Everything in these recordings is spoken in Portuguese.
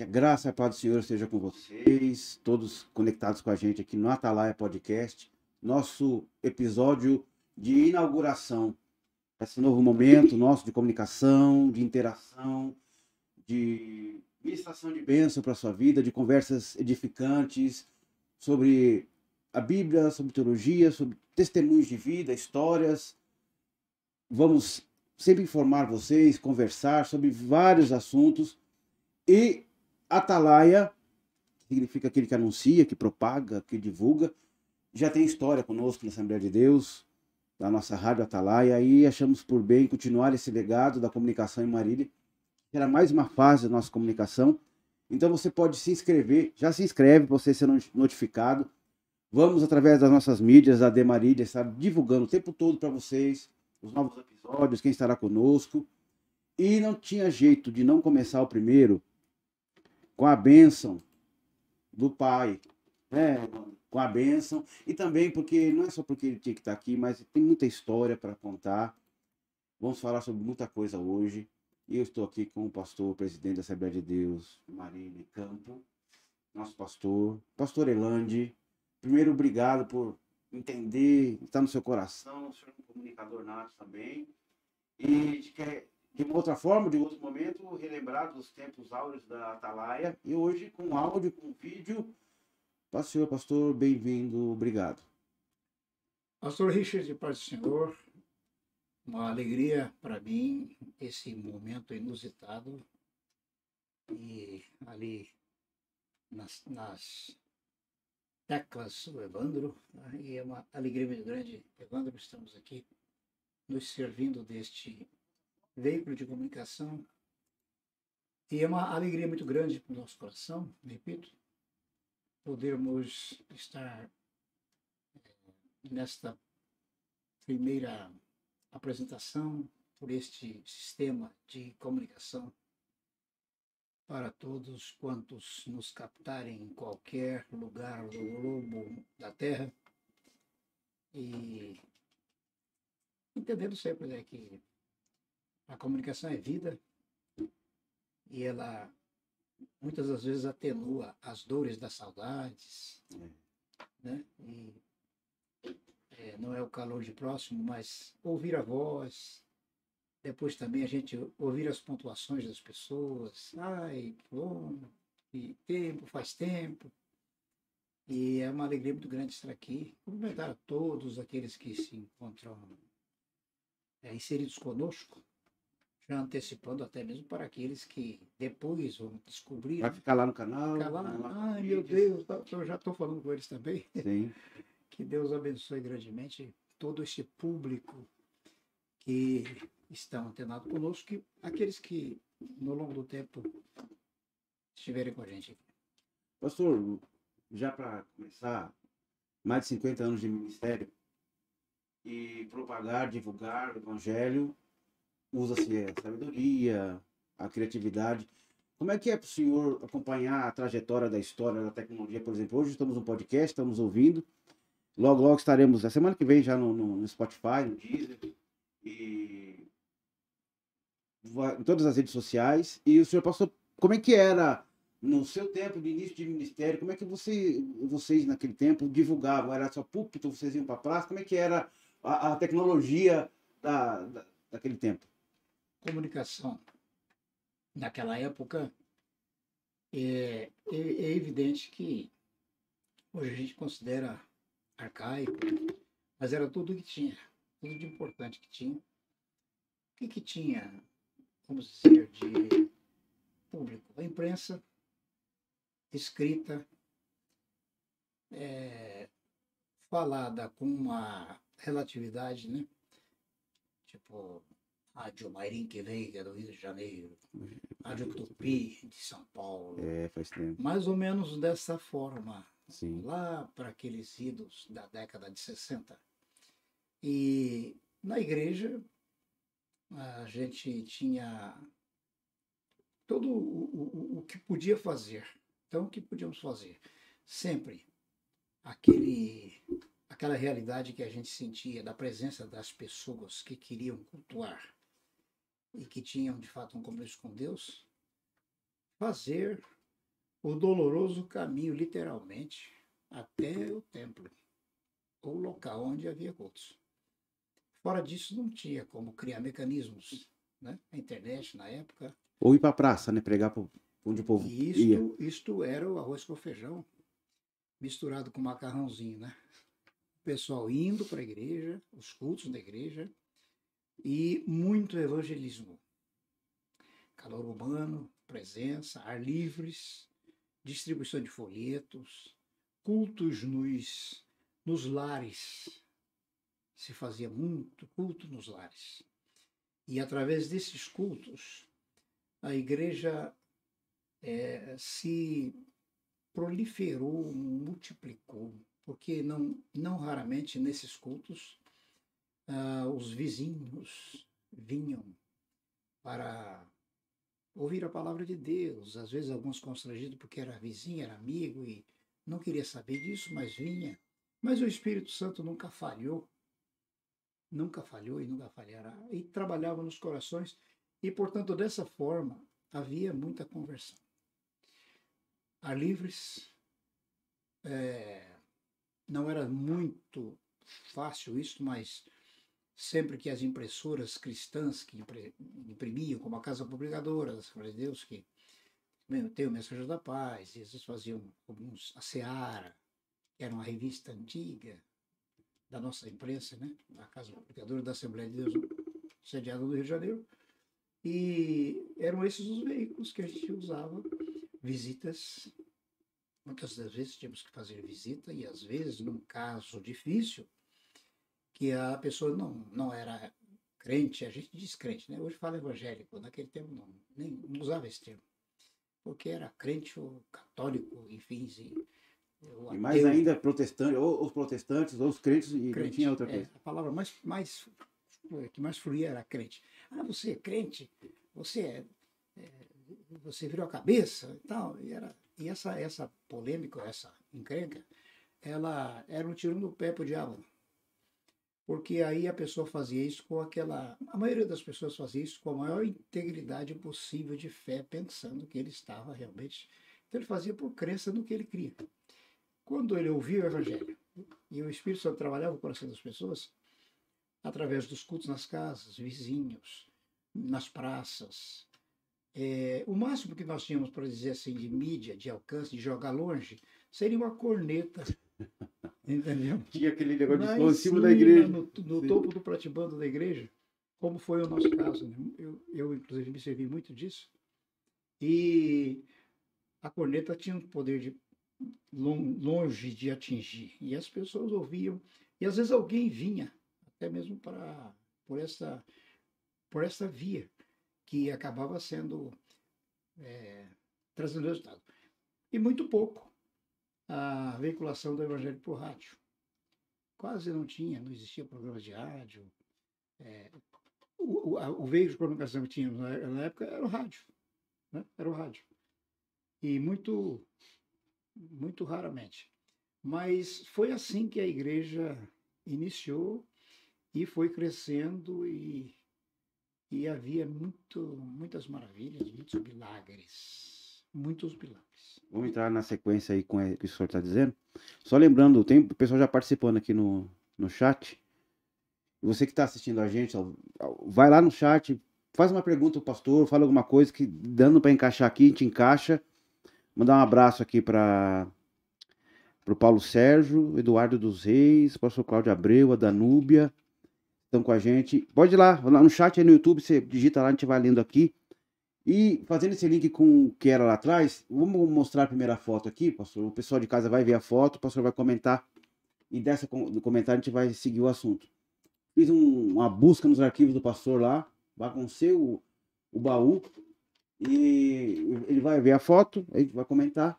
Que a graça e a paz do Senhor esteja com vocês, todos conectados com a gente aqui no Atalaia Podcast, nosso episódio de inauguração, esse novo momento nosso de comunicação, de interação, de ministração de bênção para a sua vida, de conversas edificantes sobre a Bíblia, sobre teologia, sobre testemunhos de vida, histórias. Vamos sempre informar vocês, conversar sobre vários assuntos. E Atalaia significa aquele que anuncia, que propaga, que divulga. Já tem história conosco na Assembleia de Deus, da nossa Rádio Atalaia, e achamos por bem continuar esse legado da comunicação em Marília. Era mais uma fase da nossa comunicação. Então você pode se inscrever, já se inscreve para você ser notificado. Vamos, através das nossas mídias, a Demarília estar divulgando o tempo todo para vocês os novos episódios, quem estará conosco. E não tinha jeito de não começar o primeiro com a bênção do Pai, né? com a bênção. E também porque, não é só porque ele tinha que estar aqui, mas tem muita história para contar. Vamos falar sobre muita coisa hoje. E eu estou aqui com o pastor, presidente da Assembleia de Deus, Marília Campo, nosso pastor, pastor Elande. Primeiro, obrigado por entender, está no seu coração, o senhor é um comunicador nato também. E de, que, de uma outra forma, de outro momento, relembrar dos tempos áureos da Atalaia. E hoje com áudio, com vídeo. Pastor, pastor, bem-vindo, obrigado. Pastor Richard, paz do Senhor, uma alegria para mim esse momento inusitado e ali nas, nas teclas o Evandro, né? e é uma alegria muito grande, Evandro, estamos aqui nos servindo deste veículo de comunicação. E é uma alegria muito grande para o nosso coração, repito, podermos estar eh, nesta primeira apresentação por este sistema de comunicação para todos quantos nos captarem em qualquer lugar do globo da Terra e entendendo sempre né, que a comunicação é vida e ela muitas das vezes atenua as dores das saudades, é. né? E é, não é o calor de próximo, mas ouvir a voz, depois também a gente ouvir as pontuações das pessoas. Ai, bom, e tempo, faz tempo. E é uma alegria muito grande estar aqui. Cumprimentar a todos aqueles que se encontram é, inseridos conosco, antecipando até mesmo para aqueles que depois vão descobrir. Vai ficar lá no canal. Ficar lá, lá ai meu Deus, tá, eu já estou falando com eles também. Sim. que Deus abençoe grandemente todo este público que estão antenados conosco, e aqueles que no longo do tempo estiverem com a gente. Pastor, já para começar, mais de 50 anos de ministério e propagar, divulgar o evangelho, usa-se a sabedoria, a criatividade. Como é que é para o senhor acompanhar a trajetória da história da tecnologia, por exemplo? Hoje estamos no podcast, estamos ouvindo. Logo, logo estaremos, a semana que vem, já no, no, no Spotify, no Deezer. E em todas as redes sociais. E o senhor passou, como é que era no seu tempo de início de ministério, como é que você, vocês naquele tempo divulgavam? Era só púlpito, vocês iam para praça? Como é que era a, a tecnologia da, da, daquele tempo? Comunicação. Naquela época, é, é, é evidente que hoje a gente considera arcaico, mas era tudo que tinha, tudo de importante que tinha. O que, que tinha vamos dizer, de público. A imprensa escrita, é, falada com uma relatividade, né? Tipo, Rádio Mairim que é do Rio de Janeiro, Rádio Tupi de São Paulo. É, faz tempo. Mais ou menos dessa forma. Sim. Lá para aqueles idos da década de 60. E na igreja a gente tinha todo o, o, o que podia fazer. Então, o que podíamos fazer? Sempre aquele, aquela realidade que a gente sentia da presença das pessoas que queriam cultuar e que tinham, de fato, um compromisso com Deus, fazer o doloroso caminho, literalmente, até o templo, ou local onde havia cultos. Fora disso, não tinha como criar mecanismos. Né? A internet, na época. Ou ir para a praça, né? Pregar para onde o povo isto, ia. Isto era o arroz com feijão, misturado com macarrãozinho, né? O pessoal indo para a igreja, os cultos da igreja, e muito evangelismo. Calor humano, presença, ar livres, distribuição de folhetos, cultos nos, nos lares. Se fazia muito culto nos lares. E através desses cultos, a igreja é, se proliferou, multiplicou, porque não, não raramente nesses cultos ah, os vizinhos vinham para ouvir a palavra de Deus, às vezes alguns constrangidos porque era vizinho, era amigo e não queria saber disso, mas vinha. Mas o Espírito Santo nunca falhou, nunca falhou e nunca falhará, e trabalhava nos corações, e portanto dessa forma havia muita conversão. A Livres é, não era muito fácil isso, mas sempre que as impressoras cristãs que imprimiam, como a Casa Publicadora da Assembleia de Deus, que tem o Mensageiro da Paz, e eles faziam alguns, a Seara, que era uma revista antiga da nossa imprensa, né? a Casa Publicadora da Assembleia de Deus, sediada no Rio de Janeiro, e eram esses os veículos que a gente usava, visitas, muitas das vezes tínhamos que fazer visita, e às vezes, num caso difícil, que a pessoa não, não era crente, a gente diz crente, né? Hoje fala evangélico, naquele tempo não, nem não usava esse termo. Porque era crente ou católico, enfim. E, e mais ainda protestante, ou os protestantes, ou os crentes, e crente, não tinha outra coisa. É, a palavra mais, mais, que mais fluía era crente. Ah, você é crente? Você é, é você virou a cabeça e tal. E, era, e essa, essa polêmica, essa encrenca, ela era um tiro no pé pro diabo porque aí a pessoa fazia isso com aquela. A maioria das pessoas fazia isso com a maior integridade possível de fé, pensando que ele estava realmente. Então ele fazia por crença no que ele cria. Quando ele ouvia o Evangelho e o Espírito Santo trabalhava o coração das pessoas, através dos cultos nas casas, vizinhos, nas praças, é, o máximo que nós tínhamos, para dizer assim, de mídia, de alcance, de jogar longe, seria uma corneta Entendeu? Tinha aquele negócio de em cima da igreja. No, no topo do pratibando da igreja, como foi o nosso caso. Né? Eu, eu, inclusive, me servi muito disso. E a corneta tinha um poder de longe de atingir. E as pessoas ouviam. E às vezes alguém vinha, até mesmo para por essa, por essa via, que acabava sendo é, trazendo resultado. E muito pouco a veiculação do Evangelho por rádio. Quase não tinha, não existia programa de rádio. É, o, o, o, veículo de comunicação que tínhamos na, na época era o rádio. Né? Era o rádio. E muito, muito raramente. Mas foi assim que a igreja iniciou e foi crescendo e, e havia muito, muitas maravilhas, muitos milagres. Muitos milagres. Vamos entrar na sequência aí com o que o senhor está dizendo. Só lembrando, tem o pessoal já participando aqui no, no chat. Você que está assistindo a gente, vai lá no chat, faz uma pergunta ao pastor, fala alguma coisa que dando para encaixar aqui, a gente encaixa. Mandar um abraço aqui para o Paulo Sérgio, Eduardo dos Reis, pastor Cláudio Abreu, a Danúbia, estão com a gente. Pode ir lá, lá no chat aí no YouTube, você digita lá, a gente vai lendo aqui. E fazendo esse link com o que era lá atrás, vamos mostrar a primeira foto aqui, pastor. O pessoal de casa vai ver a foto, o pastor vai comentar. E dessa do comentário a gente vai seguir o assunto. Fiz um, uma busca nos arquivos do pastor lá, baguncei o, o baú. E ele vai ver a foto, a gente vai comentar.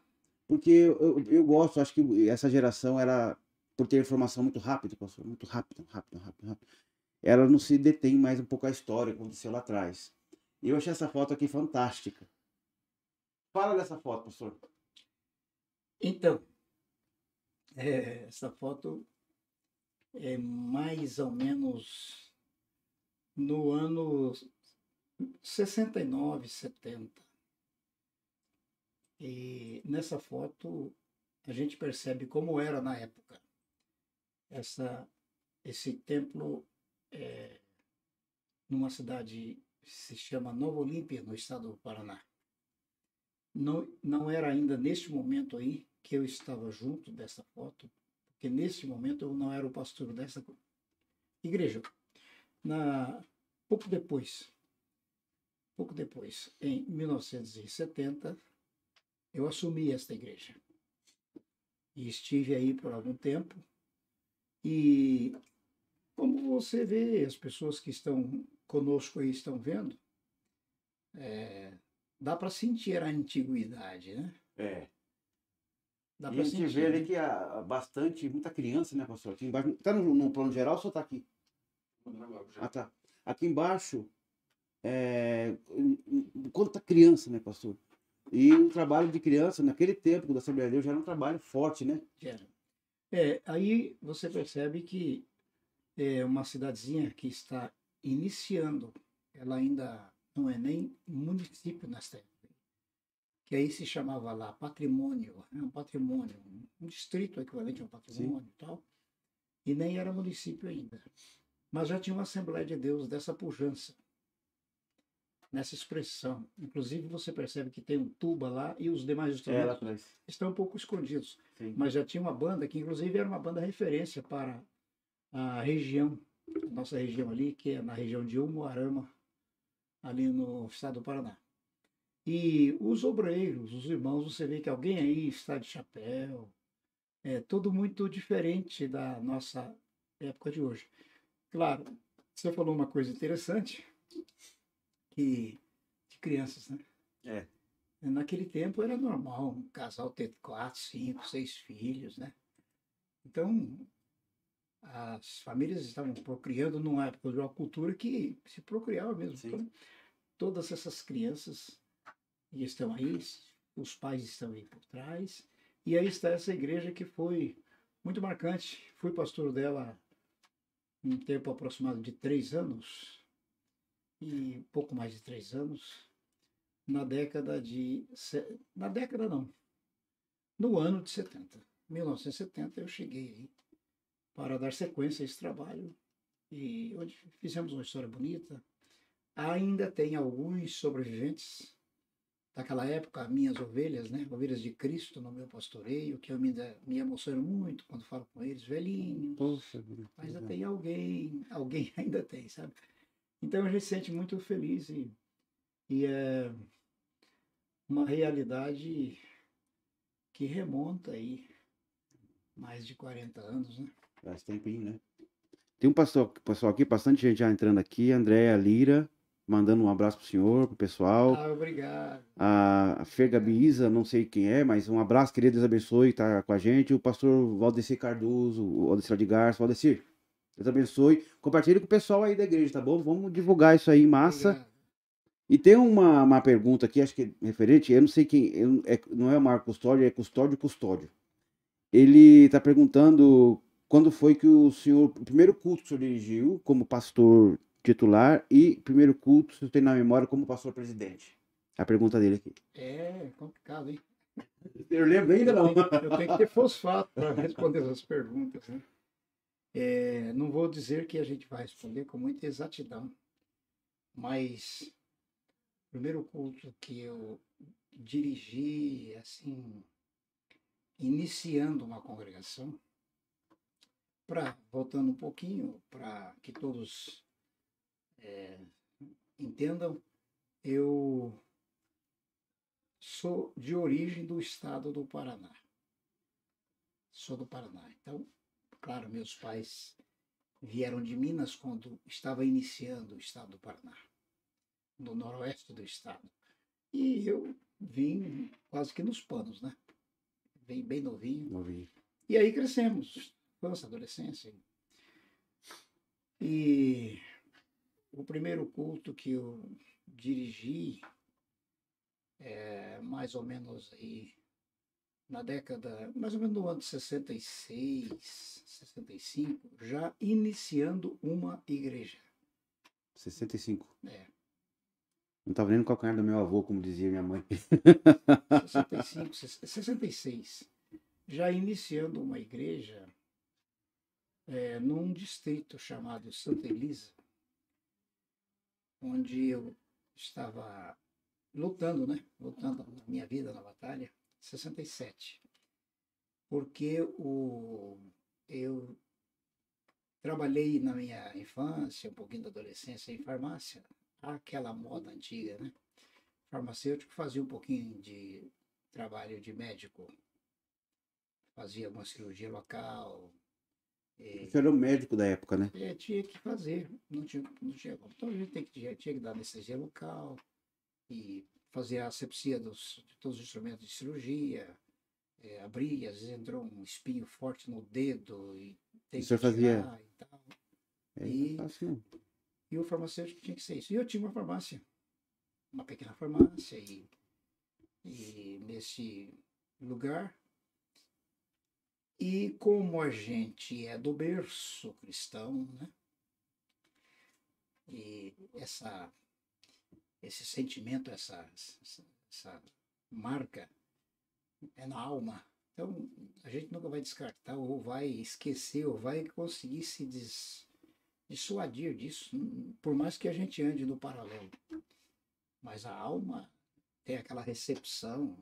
Porque eu, eu, gosto, acho que essa geração era, por ter informação muito rápida, pastor, muito rápido, rápido, rápido. Ela não se detém mais um pouco a história que aconteceu lá atrás. E eu achei essa foto aqui fantástica. Fala dessa foto, pastor. Então, é, essa foto é mais ou menos no ano 69, 70. E nessa foto a gente percebe como era na época. Essa, esse templo é, numa cidade se chama Nova Olímpia, no estado do Paraná. Não, não era ainda neste momento aí que eu estava junto dessa foto, porque nesse momento eu não era o pastor dessa igreja. Na, pouco depois, pouco depois, em 1970, eu assumi esta igreja. E estive aí por algum tempo. E como você vê, as pessoas que estão conosco aí estão vendo, é, dá para sentir a antiguidade, né? É. Dá E para a gente sentir. vê ali que há bastante, muita criança, né, pastor? Aqui embaixo. Tá no, no plano geral ou só tá aqui? Ah, tá. Aqui embaixo, é, quanta criança, né, pastor? E o trabalho de criança, naquele tempo da Assembleia de Deus, já era um trabalho forte, né? Gera. É, aí você percebe que é uma cidadezinha que está iniciando, ela ainda não é nem município nesta época, que aí se chamava lá patrimônio, é um patrimônio, um distrito equivalente a um patrimônio e tal, e nem era município ainda. Mas já tinha uma Assembleia de Deus dessa pujança, nessa expressão. Inclusive você percebe que tem um tuba lá e os demais É, instrumentos atrás. estão um pouco escondidos Sim. mas já tinha uma banda que inclusive era uma banda referência para a região, nossa região ali, que é na região de Umuarama, ali no estado do Paraná. E os obreiros, os irmãos, você vê que alguém aí está de chapéu, é tudo muito diferente da nossa época de hoje. Claro, você falou uma coisa interessante, que de crianças, né? É. Naquele tempo era normal um casal ter quatro, cinco, seis filhos, né? Então, as famílias estavam procriando numa época de uma cultura que se procriava mesmo. Então, todas essas crianças estão aí, os pais estão aí por trás, e aí está essa igreja que foi muito marcante. Fui pastor dela um tempo aproximado de três anos, e pouco mais de três anos, na década de. Na década não. No ano de 70. 1970 eu cheguei aí para dar sequência a esse trabalho e onde fizemos uma história bonita. Ainda tem alguns sobreviventes daquela época, minhas ovelhas, né? Ovelhas de Cristo no meu pastoreio, que eu me, me emociono muito quando falo com eles, velhinhos. Poxa, vida. Ainda tem alguém, alguém ainda tem, sabe? Então a gente se sente muito feliz e, e é uma realidade que remonta aí mais de 40 anos, né? Faz tempinho, né? Tem um pastor, pessoal aqui, bastante gente já entrando aqui. Andréa Lira, mandando um abraço pro senhor, pro pessoal. Ah, obrigado. A Fergabi Isa, não sei quem é, mas um abraço, querido, Deus abençoe, tá com a gente. O pastor Valdecir Cardoso, o Valdecir de Garça. Valdecir, Deus abençoe. Compartilhe com o pessoal aí da igreja, tá bom? Vamos divulgar isso aí, massa. Obrigado. E tem uma, uma pergunta aqui, acho que é referente, eu não sei quem, eu- é- não é o Marco Custódio, é Custódio Custódio. Ele está perguntando quando foi que o senhor, o primeiro culto que o senhor dirigiu como pastor titular e primeiro culto, se eu tenho na memória, como pastor presidente. A pergunta dele aqui. É complicado, hein? Eu lembro ainda Eu tenho, eu tenho que ter fosfato para responder essas perguntas. Né? É, não vou dizer que a gente vai responder com muita exatidão, mas o primeiro culto que eu dirigi, assim, iniciando uma congregação, para voltando um pouquinho, para que todos é, entendam, eu sou de origem do estado do Paraná. Sou do Paraná. Então, claro, meus pais vieram de Minas quando estava iniciando o estado do Paraná, no noroeste do estado. E eu vim quase que nos panos, né? Vim bem novinho. Novinho. E aí crescemos, infância, adolescência. E o primeiro culto que eu dirigi, é, mais ou menos aí, na década, mais ou menos no ano de 66, 65, já iniciando uma igreja. 65. É. Não estava nem no calcanhar do meu avô, como dizia minha mãe. 65, 66. Já iniciando uma igreja é, num distrito chamado Santa Elisa, onde eu estava lutando, né? Lutando na minha vida na batalha, 67. Porque o, eu trabalhei na minha infância, um pouquinho da adolescência em farmácia, aquela moda antiga, né? Farmacêutico fazia um pouquinho de trabalho de médico, fazia uma cirurgia local. Você era o médico da época, né? É, tinha que fazer, não tinha, não tinha como. Então a gente tem que, tinha, tinha que dar anestesia local e fazer a asepsia dos, de todos os instrumentos de cirurgia, é, abrir, às vezes entrou um espinho forte no dedo e tem que fazia... e tal. É, e, fácil, e o farmacêutico tinha que ser isso. E eu tinha uma farmácia, uma pequena farmácia, e, e nesse lugar. E como a gente é do berço cristão, né? E essa, esse sentimento, essa, essa, essa marca é na alma. Então, a gente nunca vai descartar, ou vai esquecer, ou vai conseguir se des, dissuadir disso, por mais que a gente ande no paralelo. Mas a alma tem aquela recepção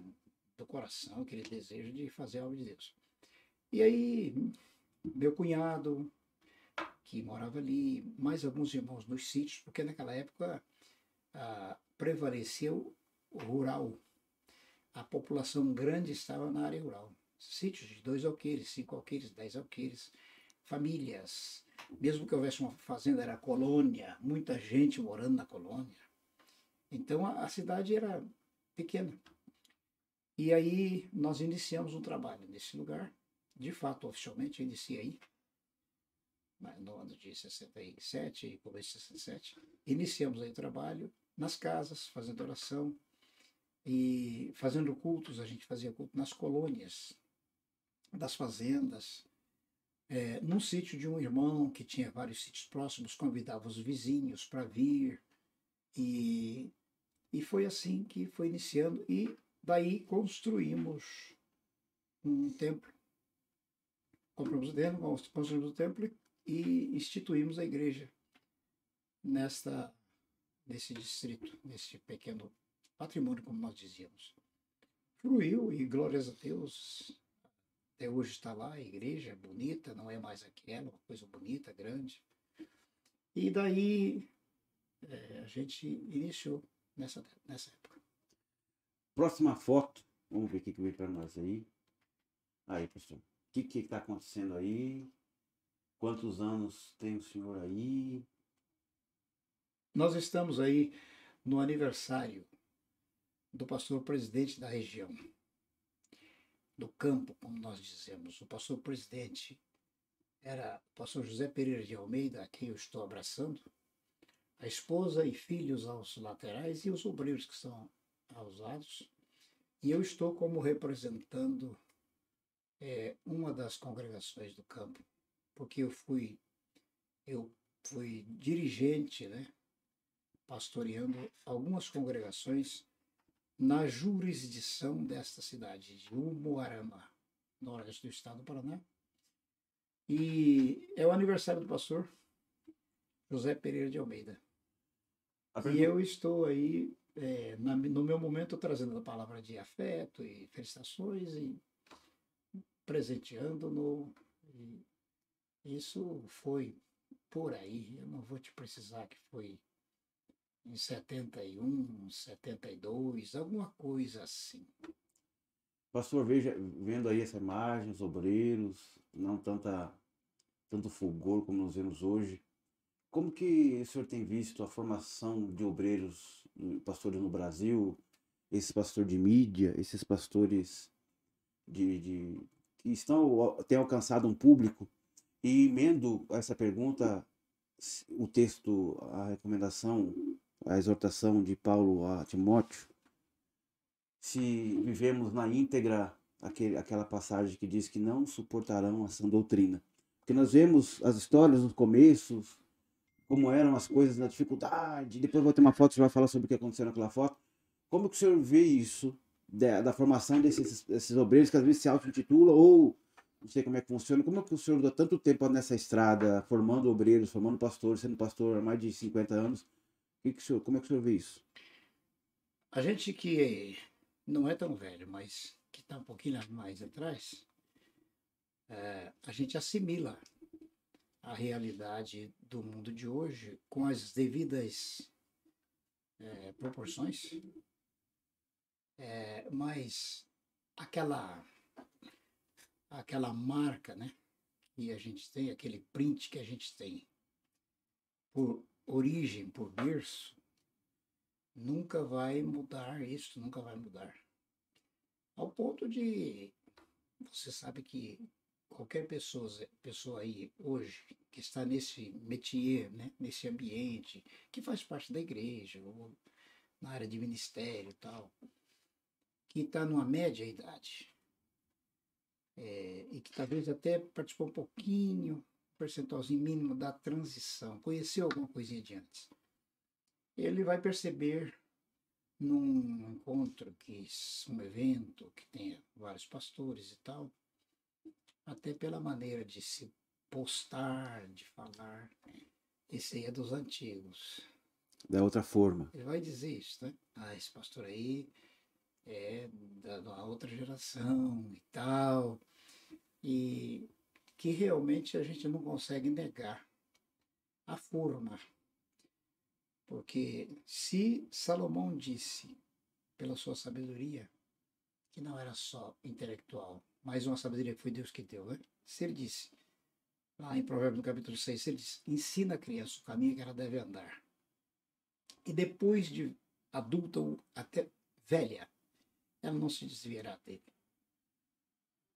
do coração, aquele desejo de fazer a obra de Deus. E aí, meu cunhado, que morava ali, mais alguns irmãos nos sítios, porque naquela época ah, prevaleceu o rural. A população grande estava na área rural. Sítios de dois alqueires, cinco alqueires, dez alqueires, famílias, mesmo que houvesse uma fazenda, era colônia, muita gente morando na colônia. Então a, a cidade era pequena. E aí nós iniciamos um trabalho nesse lugar. De fato, oficialmente, iniciei no ano de 67 e começo de 67. Iniciamos aí o trabalho nas casas, fazendo oração e fazendo cultos. A gente fazia culto nas colônias, das fazendas, é, num sítio de um irmão que tinha vários sítios próximos, convidava os vizinhos para vir. E, e foi assim que foi iniciando. E daí construímos um templo. Compramos o terreno, construímos o templo e instituímos a igreja nesta, nesse distrito, nesse pequeno patrimônio, como nós dizíamos. Fluiu e glórias a Deus, até hoje está lá, a igreja bonita, não é mais aquela, uma coisa bonita, grande. E daí é, a gente iniciou nessa, nessa época. Próxima foto, vamos ver o que, veio para nós aí. Aí, pessoal, o que está acontecendo aí? Quantos anos tem o senhor aí? Nós estamos aí no aniversário do pastor presidente da região do campo, como nós dizemos. O pastor presidente era o pastor José Pereira de Almeida, a quem eu estou abraçando, a esposa e filhos aos laterais e os obreiros que estão aos lados. E eu estou como representando é, uma das congregações do campo, porque eu fui eu fui dirigente, né, pastoreando algumas congregações na jurisdição desta cidade de Umuarama, noroeste do estado do Paraná. E é o aniversário do pastor José Pereira de Almeida. E eu estou aí, é, na, no meu momento, trazendo a palavra de afeto e felicitações e presenteando-no. Isso foi por aí, eu não vou te precisar que foi em 71, 72, alguma coisa assim. Pastor, veja, vendo aí essa imagem, os obreiros, não tanta, tanto fulgor como nós vemos hoje, como que o senhor tem visto a formação de obreiros, pastores no Brasil, esses pastores de mídia, esses pastores de, de estão têm alcançado um público? E emendo essa pergunta, o texto, a recomendação a exortação de Paulo a Timóteo, se vivemos na íntegra aquele, aquela passagem que diz que não suportarão a sã doutrina. Porque nós vemos as histórias nos começos, como eram as coisas na dificuldade. Depois vou ter uma foto, você vai falar sobre o que aconteceu naquela foto. Como que o senhor vê isso, da, da formação desses, desses obreiros que às vezes se auto-intitulam ou não sei como é que funciona. Como é que o senhor dá tanto tempo nessa estrada, formando obreiros, formando pastores, sendo pastor há mais de 50 anos? Que que senhor, como é que o senhor vê isso? A gente que não é tão velho, mas que está um pouquinho mais atrás, é, a gente assimila a realidade do mundo de hoje com as devidas é, proporções, é, mas aquela aquela marca, né, que a gente tem, aquele print que a gente tem por origem, por berço, nunca vai mudar isso, nunca vai mudar. Ao ponto de você sabe que qualquer pessoa, pessoa aí hoje que está nesse métier, né, nesse ambiente, que faz parte da igreja, ou na área de ministério e tal, que está numa média idade, é, e que talvez até participou um pouquinho, um percentualzinho mínimo da transição, conheceu alguma coisinha de antes, ele vai perceber num encontro, que um evento que tenha vários pastores e tal, até pela maneira de se postar, de falar. Esse aí é dos antigos. Da outra forma. Ele vai dizer isso, né? Ah, esse pastor aí é da, da outra geração e tal. E que realmente a gente não consegue negar a forma. Porque se Salomão disse, pela sua sabedoria, que não era só intelectual, mais uma sabedoria que foi Deus que deu, né? Se ele disse, lá em Provérbios no capítulo 6, ele diz, ensina a criança o caminho que ela deve andar. E depois de adulta até velha, ela não se desviará dele.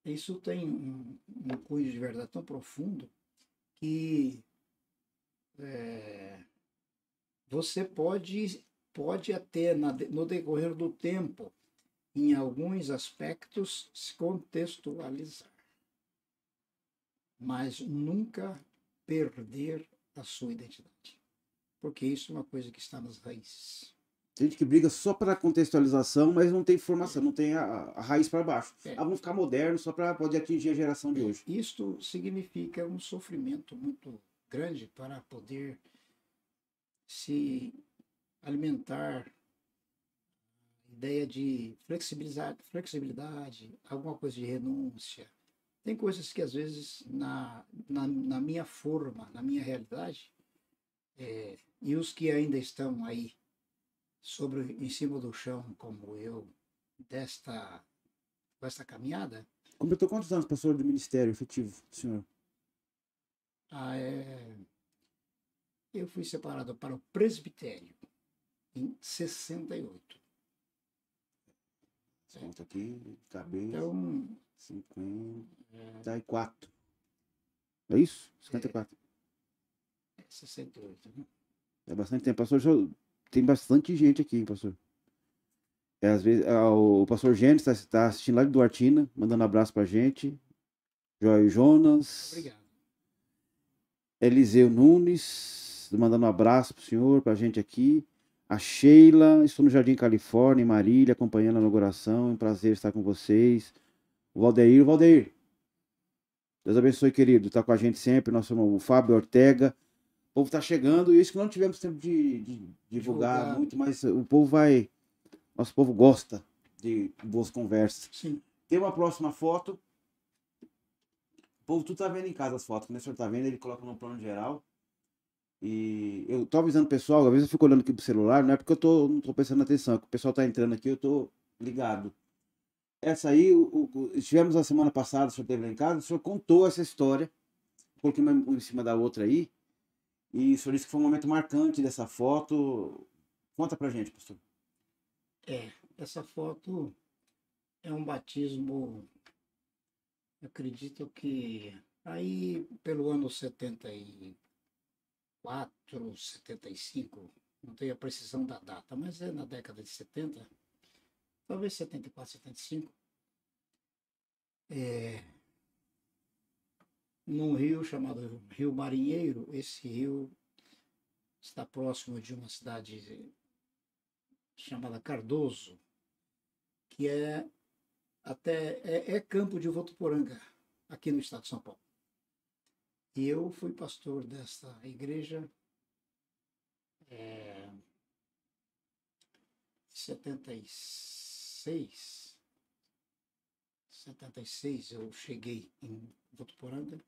Isso tem um, um cunho de verdade tão profundo que é, você pode, pode até na, no decorrer do tempo em alguns aspectos, se contextualizar, mas nunca perder a sua identidade, porque isso é uma coisa que está nas raízes. Tem gente que briga só para contextualização, mas não tem formação, não tem a, a raiz para baixo. É. Ah, vamos ficar modernos só para poder atingir a geração de hoje. Isto significa um sofrimento muito grande para poder se alimentar ideia de flexibilidade, flexibilidade, alguma coisa de renúncia. Tem coisas que às vezes na, na, na minha forma, na minha realidade, é, e os que ainda estão aí sobre em cima do chão, como eu, desta, desta caminhada. Completou quantos anos, pastor do ministério efetivo, senhor? Ah, é, eu fui separado para o presbitério em 68. Conta aqui, cabeça. Então, 54. É isso? 54. É 68, né? É bastante tempo. Pastor, já- tem bastante gente aqui, hein, pastor. É, às vezes, ah, o pastor Gênesis está tá assistindo lá de Duartina, mandando abraço pra gente. Joel Jonas. Obrigado. Eliseu Nunes, mandando um abraço pro senhor, pra gente aqui. A Sheila, estou no Jardim Califórnia, em Marília, acompanhando a inauguração. É um prazer estar com vocês. O Valdeir, o Valdeir. Deus abençoe, querido. Está com a gente sempre. Nosso irmão Fábio Ortega. O povo está chegando. E isso que não tivemos tempo de, de divulgar Divulgar. muito, mas o povo vai. Nosso povo gosta de boas conversas. Sim. Tem uma próxima foto. O povo tudo tá vendo em casa as fotos. Quando o senhor tá vendo, ele coloca no plano geral. E eu tô avisando o pessoal, às vezes eu fico olhando aqui pro celular, não é porque eu tô, não tô prestando atenção, é que o pessoal tá entrando aqui, eu tô ligado. Essa aí, o, o- estivemos a semana passada, o senhor teve lá em casa, o senhor contou essa história, coloquei uma em cima da outra aí, e o senhor disse que foi um momento marcante dessa foto. Conta pra gente, pastor. É, essa foto é um batismo, acredito que aí pelo ano 74, 75, não tenho a precisão da data, mas é na década de 70, talvez 74, 75, é, num rio chamado Rio Marinheiro, esse rio está próximo de uma cidade chamada Cardoso, que é até é, é campo de Votuporanga, aqui no estado de São Paulo. E eu fui pastor desta igreja é, em 76. 76 eu cheguei em Votuporanga.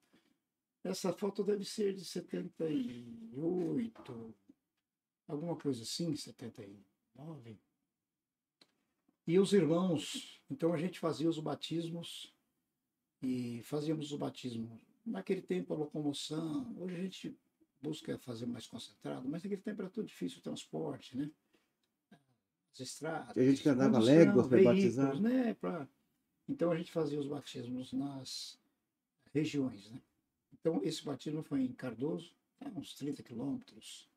Essa foto deve ser de 78, alguma coisa assim, 79. E os irmãos, então a gente fazia os batismos e fazíamos o batismo. Naquele tempo a locomoção, hoje a gente busca fazer mais concentrado, mas naquele tempo era tudo difícil o transporte, né? As estradas. A gente que andava léguas para batizar. Né? Pra... Então a gente fazia os batismos nas regiões, né? Então esse batismo foi em Cardoso, né? uns 30 quilômetros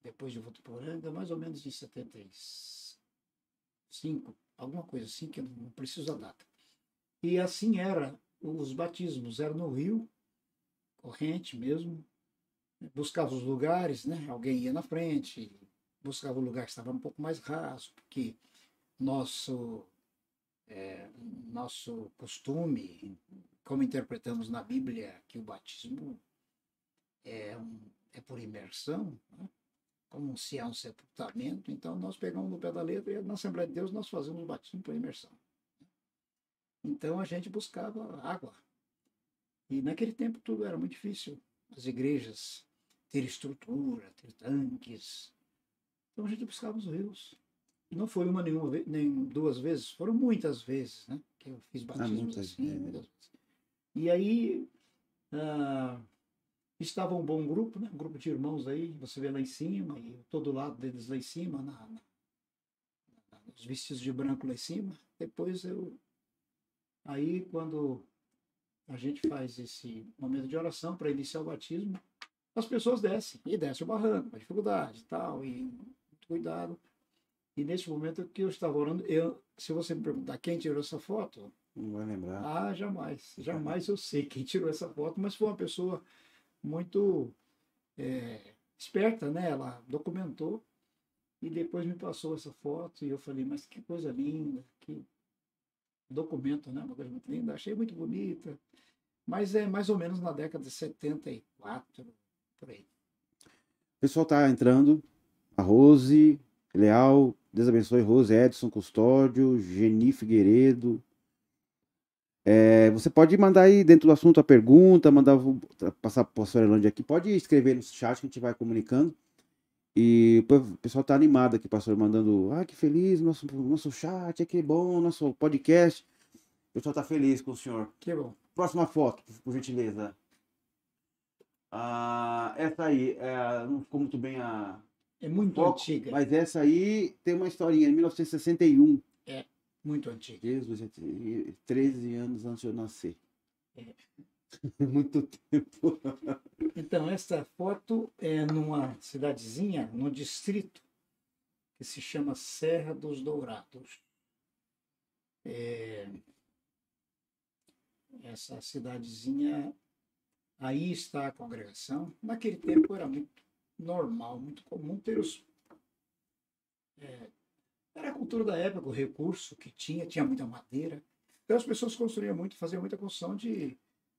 depois de Votuporanga, mais ou menos em 75, alguma coisa assim, que eu não preciso da data. E assim era os batismos, era no rio, corrente mesmo, buscava os lugares, né? Alguém ia na frente, buscava o lugar que estava um pouco mais raso, porque nosso é, nosso costume, como interpretamos na Bíblia, que o batismo é, um, é por imersão, né? como se há um sepultamento, então nós pegamos no pé da letra e na Assembleia de Deus nós fazemos o batismo por imersão. Então a gente buscava água. E naquele tempo tudo era muito difícil. As igrejas ter estrutura, ter tanques. Então a gente buscava os rios. Não foi uma nenhuma nem duas vezes, foram muitas vezes, né? Que eu fiz batismos ah, assim, muitas vezes. E aí ah, estava um bom grupo, né? Um grupo de irmãos aí, você vê lá em cima, e todo lado deles lá em cima, na, na, os vestidos de branco lá em cima. Depois eu. Aí quando a gente faz esse momento de oração para iniciar o batismo, as pessoas descem, e descem o barranco, a dificuldade e tal, e muito cuidado. E nesse momento que eu estava orando, eu, se você me perguntar quem tirou essa foto, não vai lembrar. Ah, jamais. Jamais eu sei quem tirou essa foto, mas foi uma pessoa muito é, esperta, né? Ela documentou e depois me passou essa foto e eu falei, mas que coisa linda, que documento, né? Uma coisa muito linda, achei muito bonita. Mas é mais ou menos na década de 74, por aí. O pessoal tá entrando. A Rose, Leal, Deus abençoe, Rose, Edson Custódio, Geni Figueiredo. É, você pode mandar aí dentro do assunto a pergunta, mandar passar para o pastor Elândia aqui. Pode escrever no chat que a gente vai comunicando. E o pessoal tá animado aqui, pastor, mandando. Ah, que feliz, nosso, nosso chat, que bom, nosso podcast. O pessoal tá feliz com o senhor. Que bom. Próxima foto, por gentileza. Ah, essa aí, é, não ficou muito bem a. É muito foco, antiga. Mas essa aí tem uma historinha, em 1961. Muito antiga. Jesus, 13 anos antes de eu nascer. É. muito tempo. Então, essa foto é numa cidadezinha, num distrito, que se chama Serra dos Dourados. É... Essa cidadezinha Aí está a congregação. Naquele tempo era muito normal, muito comum ter os. É, era a cultura da época, o recurso que tinha, tinha muita madeira. Então as pessoas construíam muito, faziam muita construção de,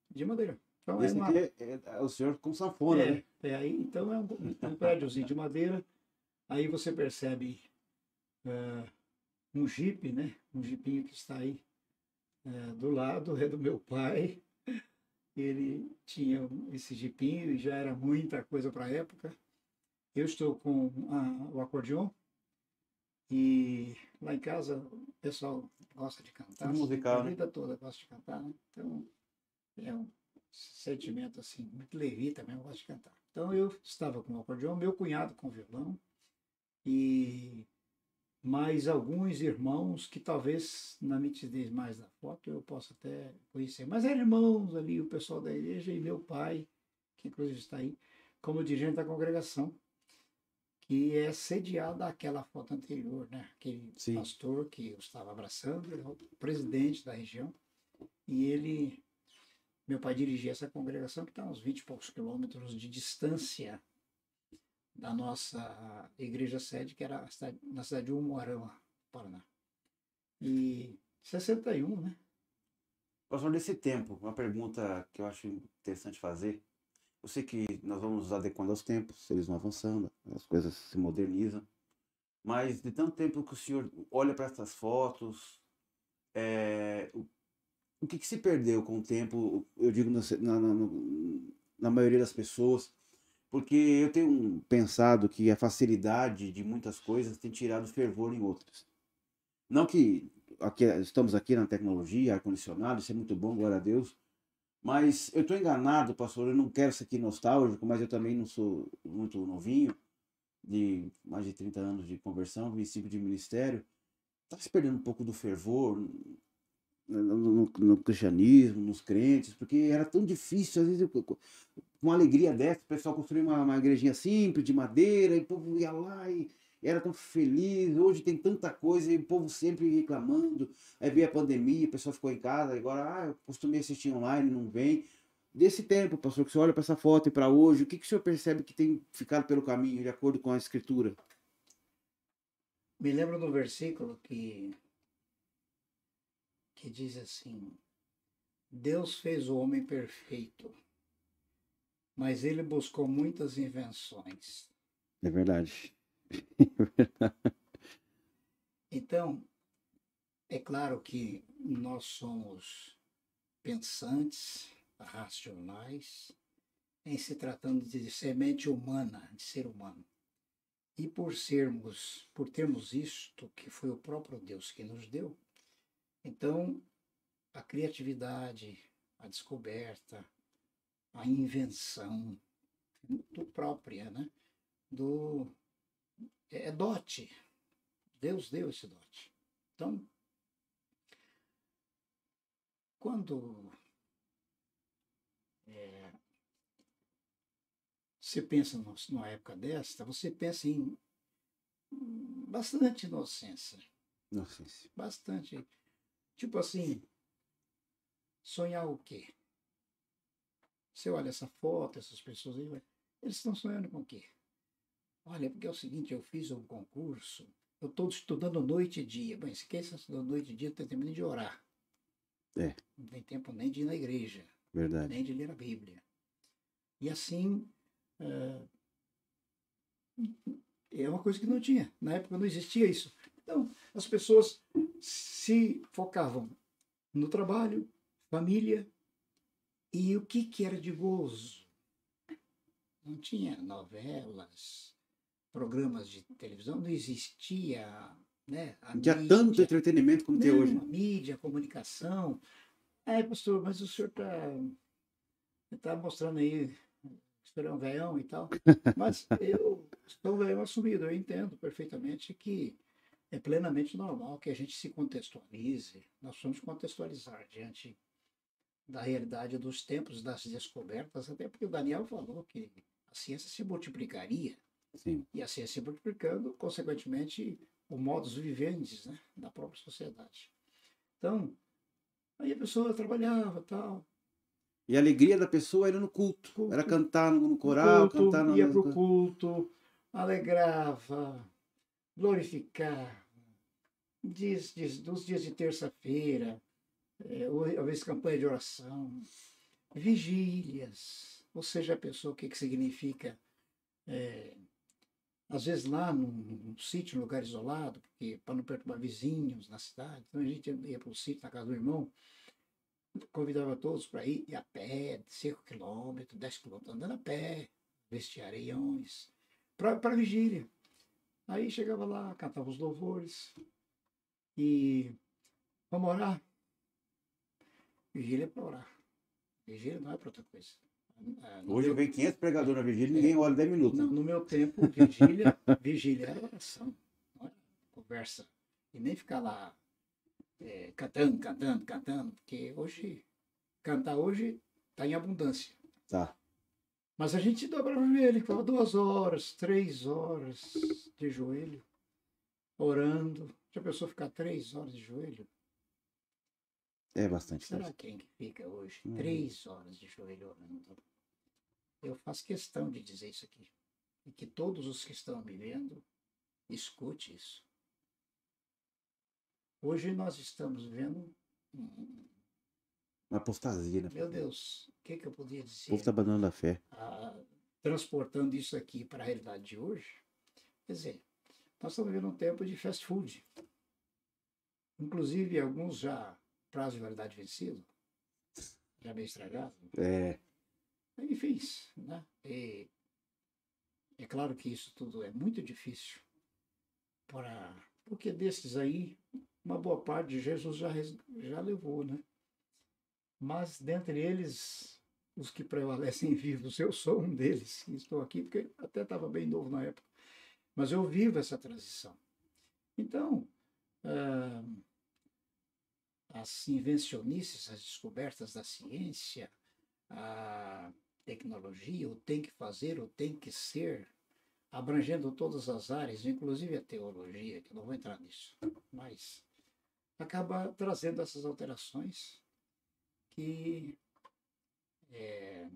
de madeira. Então, Esse é, uma... é, é, o senhor com sanfona, é, né? É, aí, então é um, um prédiozinho de madeira. Aí você percebe uh, um jipe, né? Um jipinho que está aí uh, do lado, é do meu pai ele tinha esse jipinho e já era muita coisa para a época. Eu estou com a, o acordeon e lá em casa o pessoal gosta de cantar. Musical, a né? vida toda gosta de cantar, né? Então é um sentimento assim, muito levi também, eu gosto de cantar. Então eu estava com o acordeon, meu cunhado com violão e mais alguns irmãos que talvez na nitidez mais da foto eu possa até conhecer. Mas eram irmãos ali, o pessoal da igreja e meu pai, que inclusive está aí, como dirigente da congregação, que é sediada àquela foto anterior, né? Aquele Sim. pastor que eu estava abraçando, ele é o presidente da região, e ele, meu pai dirigia essa congregação que está a uns 20 e poucos quilômetros de distância da nossa igreja sede, que era na cidade de Umuarama, Paraná. E 61, né? Pastor, nesse tempo, uma pergunta que eu acho interessante fazer. Eu sei que nós vamos nos adequando aos tempos, eles vão avançando, as coisas se modernizam. Mas de tanto tempo que o senhor olha para essas fotos, é, o, o que, que, se perdeu com o tempo, eu digo na, na, na maioria das pessoas, porque eu tenho pensado que a facilidade de muitas coisas tem tirado fervor em outras. Não que aqui, estamos aqui na tecnologia, ar-condicionado, isso é muito bom, glória a Deus, mas eu estou enganado, pastor, eu não quero ser aqui nostálgico, mas eu também não sou muito novinho, de mais de 30 anos de conversão, 25 de ministério, está se perdendo um pouco do fervor no, no, no, cristianismo, nos crentes, porque era tão difícil, às vezes, com uma alegria dessa, o pessoal construía uma, uma igrejinha simples, de madeira, e o povo ia lá e era tão feliz. Hoje tem tanta coisa e o povo sempre reclamando. Aí veio a pandemia, o pessoal ficou em casa, agora, ah, eu costumei assistir online, não vem desse tempo, pastor, que você olha para essa foto e para hoje, o que, que o senhor percebe que tem ficado pelo caminho, de acordo com a escritura? Me lembro do versículo que, que diz assim: Deus fez o homem perfeito, mas ele buscou muitas invenções. É verdade. então, é claro que nós somos pensantes, racionais em se tratando de semente humana, de ser humano. E por sermos, por termos isto que foi o próprio Deus que nos deu, então a criatividade, a descoberta, a invenção muito própria, né? Do é, é dote. Deus deu esse dote. Então, quando é, você pensa numa época desta, você pensa em bastante inocência. Inocência. Bastante. Tipo assim, sonhar o quê? Você olha essa foto, essas pessoas aí, eles estão sonhando com o quê? Olha, porque é o seguinte, eu fiz um concurso, eu estou estudando noite e dia. Bem, se quer estudando noite e dia, não tem tempo nem de orar. É. Não tem tempo nem de ir na igreja. Verdade. nem de ler a Bíblia. E assim, é, é uma coisa que não tinha. Na época não existia isso. Então, as pessoas se focavam no trabalho, família e o que, que era de gozo. Não tinha novelas, programas de televisão, não existia. Né, não tinha mídia, tanto entretenimento como tem hoje. Mídia, comunicação. É, pastor, mas o senhor está tá mostrando aí que o senhor é um veião e tal. Mas eu sou um veião assumido, eu entendo perfeitamente que é plenamente normal que a gente se contextualize. Nós vamos contextualizar diante da realidade dos tempos, das descobertas, até porque o Daniel falou que a ciência se multiplicaria. Sim. E a ciência se multiplicando, consequentemente, o modus vivendi né, da própria sociedade. Então, Aí a pessoa trabalhava tal. E a alegria da pessoa era no culto. culto. Era cantar no coral, culto, cantar no. Ia para o culto, alegrava, glorificava. Dias, dias, dos dias de terça-feira, é, às vezes campanha de oração, vigílias. Ou seja, a pessoa, o que, que significa? É, às vezes lá num, num sítio, num lugar isolado, porque para não perturbar vizinhos na cidade. Então a gente ia para o sítio, na casa do irmão, convidava todos para ir, a pé, 5 quilômetros, 10 quilômetros, andando a pé, vestir areiões, para vigília. Aí chegava lá, cantava os louvores e vamos orar. Vigília é para orar. Vigília não é para outra coisa. É, Hoje meu... vem 500 pregadores na vigília e ninguém olha 10 minutos. No, no meu tempo, vigília, vigília era oração, não era conversa. E nem ficar lá é, cantando, cantando, cantando, porque hoje, cantar hoje está em abundância. Tá. Mas a gente dobrava o joelho, ficava duas horas, três horas de joelho, orando. Já pensou ficar três horas de joelho? É bastante Será tempo. quem que fica hoje? Hum. Três horas de joelho orando. Eu faço questão de dizer isso aqui. e que todos os que estão me vendo escute isso. Hoje nós estamos vendo um, Uma apostasia, né? meu Deus, o que, que eu podia O dizer? povo está abandonando a fé. Ah, transportando isso aqui para a realidade de hoje, quer dizer, nós estamos vivendo um tempo de fast food. Inclusive, alguns já prazo de validade vencido, já meio estragado. É, Enfim, né? E é claro que isso tudo é muito difícil para porque desses aí uma boa parte Jesus já já levou, né? Mas dentre eles os que prevalecem vivos, eu sou um deles. e Estou aqui porque até estava bem novo na época, mas eu vivo essa transição. Então, ah, as invencionices, as descobertas da ciência, a tecnologia, o tem que fazer, o tem que ser, abrangendo todas as áreas, inclusive a teologia, que eu não vou entrar nisso, mas acaba trazendo essas alterações que é,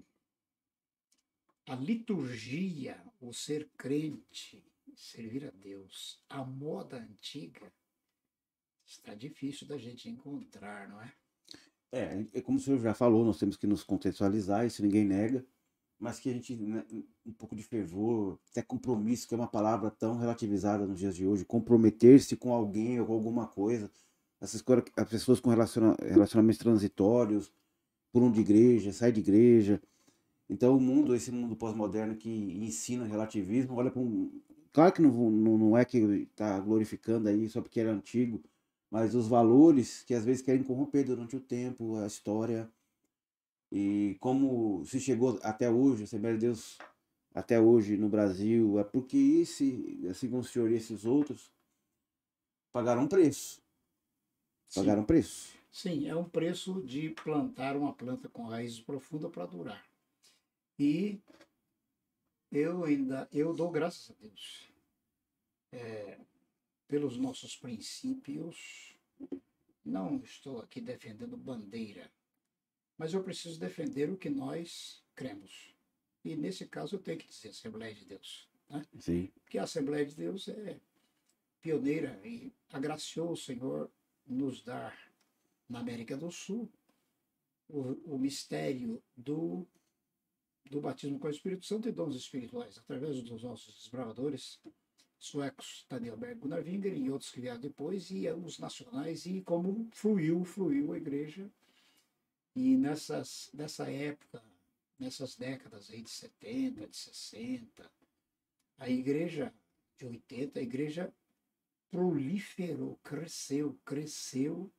a liturgia, o ser crente, servir a Deus, a moda antiga, está difícil da gente encontrar, não é? É, é como o senhor já falou, nós temos que nos contextualizar, isso ninguém nega, mas que a gente, né, um pouco de fervor, até compromisso, que é uma palavra tão relativizada nos dias de hoje, comprometer-se com alguém ou com alguma coisa, essas coisas, as pessoas com relaciona, relacionamentos transitórios, pulam de igreja, sai de igreja. Então o mundo, esse mundo pós-moderno que ensina relativismo, olha para um. Claro que não, não, não é que está glorificando aí só porque era antigo, mas os valores que às vezes querem corromper durante o tempo, a história. E como se chegou até hoje, a Assembleia de Deus até hoje no Brasil, é porque esse, assim como o senhor e esses outros, pagaram um preço. Sim. Pagaram um preço. Sim, é um preço de plantar uma planta com raízes profundas para durar. E eu ainda eu dou graças a Deus é, pelos nossos princípios. Não estou aqui defendendo bandeira, mas eu preciso defender o que nós cremos. E nesse caso eu tenho que dizer Assembleia de Deus, né? Sim. Porque a Assembleia de Deus é pioneira e agraciou o Senhor nos dar na América do Sul o, o mistério do, do batismo com o Espírito Santo e dons espirituais, através dos nossos desbravadores suecos, Daniel Berg, Gunnar e outros que vieram depois, e os nacionais, e como fluiu, fluiu a igreja. E nessas, nessa época, nessas décadas aí de 70, de 60, a igreja de 80, a igreja proliferou, cresceu, cresceu,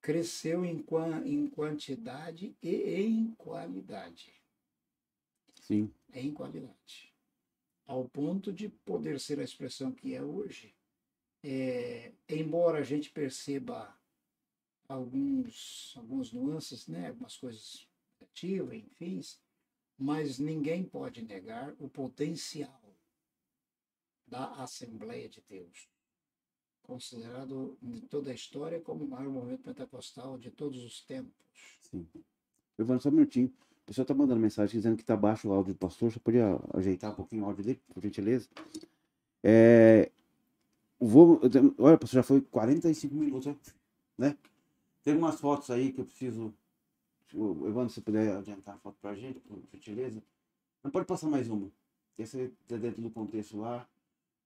cresceu em, em quantidade e em qualidade. Sim. Em qualidade. Ao ponto de poder ser a expressão que é hoje, é, embora a gente perceba alguns, algumas nuances, né, algumas coisas negativas, enfim, mas ninguém pode negar o potencial da Assembleia de Deus, considerado em toda a história como o maior movimento pentecostal de todos os tempos. Sim. Evandro, só um minutinho. O pessoal tá mandando mensagem dizendo que tá baixo o áudio do pastor. Você podia ajeitar um pouquinho o áudio dele, por gentileza? É, vou, olha, pastor, já foi 45 minutos, né? Tem umas fotos aí que eu preciso. o Evandro, se puder adiantar a foto pra gente, por gentileza. Não pode passar mais uma. Essa tá dentro do contexto lá.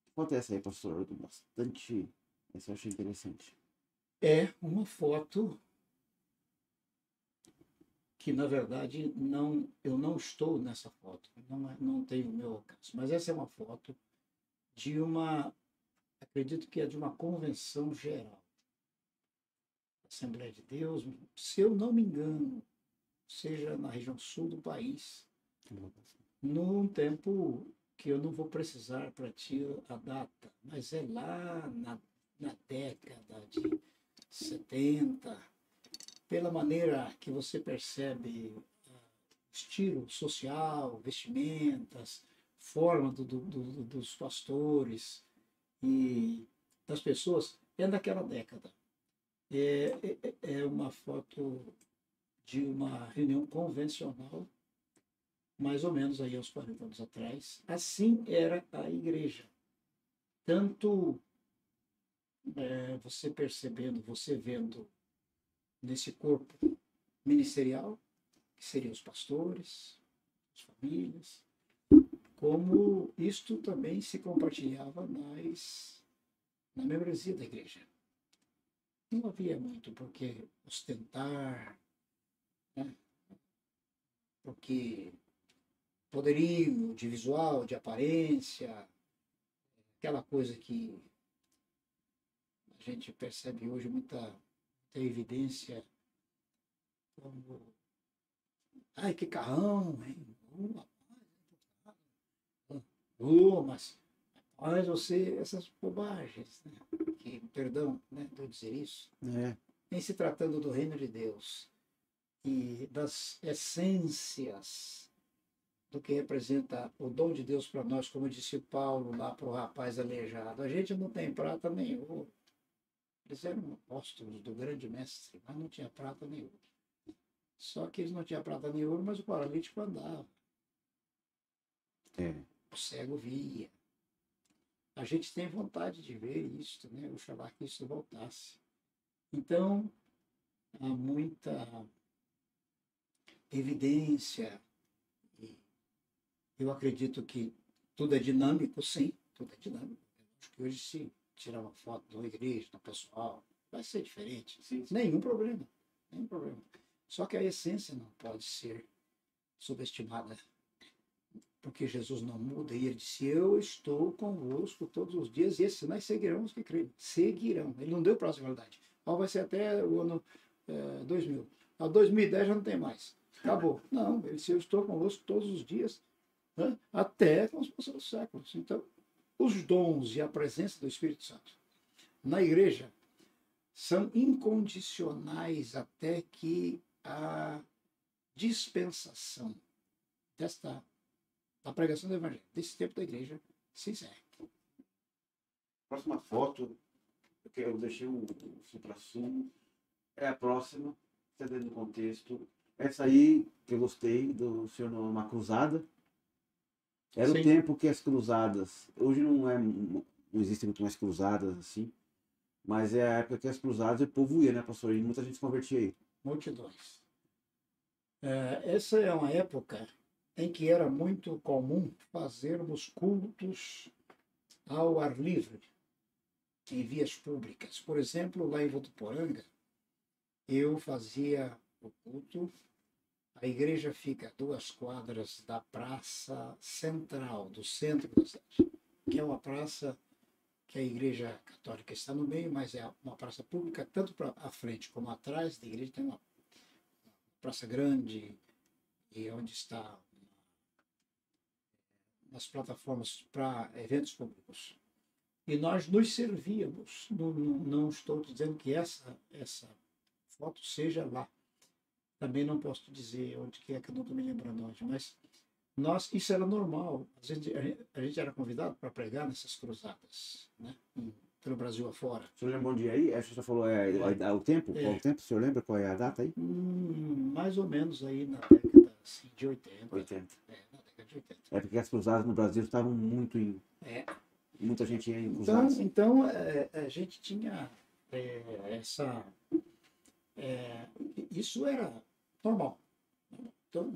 Que foto é essa aí, pastor? Bastante. Essa eu achei interessante. É uma foto que, na verdade, não, eu não estou nessa foto, não, é- não tenho o meu alcance, mas essa é uma foto de uma, acredito que é de uma convenção geral. Assembleia de Deus, se eu não me engano, seja na região sul do país, num tempo que eu não vou precisar para ti a data, mas é lá na, na década de 70, pela maneira que você percebe ah, estilo social, vestimentas, forma do, do- do- dos pastores e das pessoas, é daquela década. É, é- é uma foto de uma reunião convencional mais ou menos aí aos 40 anos atrás. Assim era a igreja. Tanto é, você percebendo, você vendo nesse corpo ministerial, que seriam os pastores, as famílias, como isto também se compartilhava nas, na membresia da igreja. Não havia muito porque ostentar, né? porque poderio de visual, de aparência, aquela coisa que a gente percebe hoje muita, muita evidência como ai que carrão, hein? Oh, mas mas você essas bobagens, né? que perdão, né, de eu dizer isso, É. em se tratando do reino de Deus e das essências do que representa o dom de Deus para nós, como disse Paulo lá para o rapaz aleijado. A gente não tem prata nem ouro. Eles eram apóstolos do grande mestre, mas não tinha prata nem ouro. Só que eles não tinham prata nem ouro, mas o paralítico andava, É. o cego via. A gente tem vontade de ver isso, né? Oxalá que isso voltasse. Então, há muita evidência. E eu acredito que tudo é dinâmico, sim, tudo é dinâmico. Acho que hoje, se tirar uma foto de uma igreja, do pessoal, vai ser diferente. Sim, sim. Nenhum problema, nenhum problema. Só que a essência não pode ser subestimada. Porque Jesus não muda e ele disse: Eu estou convosco todos os dias e esses sinais seguirão os que creem. Seguirão. Ele não deu prazo de validade. Ó, vai ser até o ano eh, 2000. A 2010 já não tem mais. Acabou. Não, ele disse: Eu estou convosco todos os dias né, até a consumação dos séculos. Então, os dons e a presença do Espírito Santo na igreja são incondicionais até que a dispensação desta da pregação do evangelho desse tempo da igreja se encerre. Próxima foto, que eu deixei o, o supra-sumo, é a próxima, está dentro do contexto. Essa aí, que eu gostei, do senhor numa cruzada. Era Sim. o tempo que as cruzadas, hoje não é, não existem muito mais cruzadas assim, mas é a época que as cruzadas o povo ia, né, pastor? E muita gente se convertia aí. multidões. É, essa é uma época em que era muito comum fazermos cultos ao ar livre, em vias públicas. Por exemplo, lá em Votuporanga, eu fazia o culto. A igreja fica a duas quadras da praça central, do centro da cidade, que é uma praça que a igreja católica está no meio, mas é uma praça pública, tanto para a frente como atrás da igreja tem uma praça grande e onde está nas plataformas para eventos públicos. E nós nos servíamos. Não, não, não estou dizendo que essa essa foto seja lá. Também não posso dizer onde que é, que eu não estou me lembrando onde, mas nós, isso era normal. A gente, a gente- a era convidado para pregar nessas cruzadas, né? pelo Brasil afora. O senhor lembra onde é aí? Essa você falou é, é, é o tempo? É. Qual o tempo? O senhor lembra qual é a data aí? Hum, mais ou menos aí na década assim, de 80. 80. É, na década de 80. É porque as cruzadas no Brasil estavam muito em. É. Muita gente ia em Então, cruzadas. então é, a gente tinha é, essa. é, isso era normal. Então,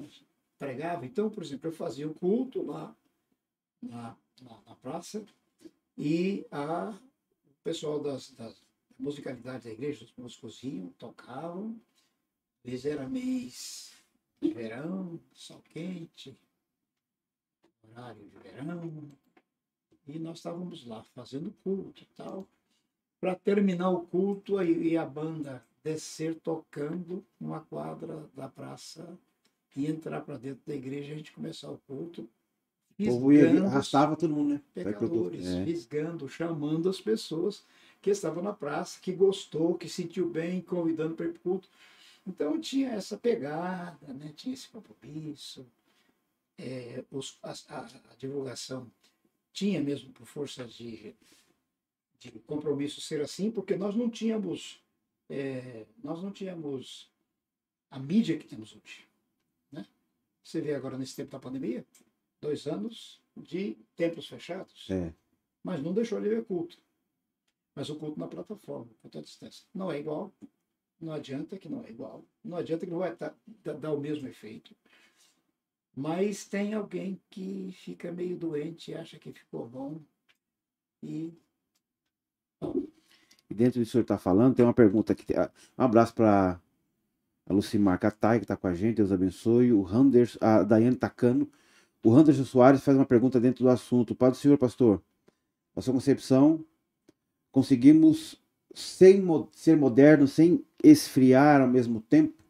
pregava. Então, por exemplo, eu fazia o culto lá na, na, na praça e a, o pessoal das, das musicalidades da igreja, os músicos iam, tocavam. Às era mês de verão, sol quente, horário de verão. E nós estávamos lá fazendo culto e tal. Para terminar o culto, aí a banda descer tocando numa quadra da praça e entrar para dentro da igreja a gente começar o culto. O fisgando os arrastava todo mundo, né? Pecadores, É. fisgando, chamando as pessoas que estavam na praça, que gostou, que sentiu bem, convidando para ir para o culto. Então tinha essa pegada, né? tinha esse compromisso, é, os- as- a, a divulgação tinha mesmo por força de, de compromisso ser assim, porque nós não tínhamos é, nós não tínhamos a mídia que temos hoje. Né? Você vê agora nesse tempo da pandemia, dois anos de templos fechados, É. mas não deixou de ver culto. Mas o culto na plataforma, culto à distância. Não é igual, não adianta que não é igual, não adianta que não vai tá- dar, dar o mesmo efeito. Mas tem alguém que fica meio doente, acha que ficou bom e E dentro do que o senhor está falando, tem uma pergunta aqui. Um abraço para a Lucimar Catai, que está com a gente, Deus abençoe. O Randers, a Daiane Tacano. O Randerson Soares faz uma pergunta dentro do assunto. Padre Senhor Pastor, a sua concepção, conseguimos sem ser modernos, sem esfriar ao mesmo tempo?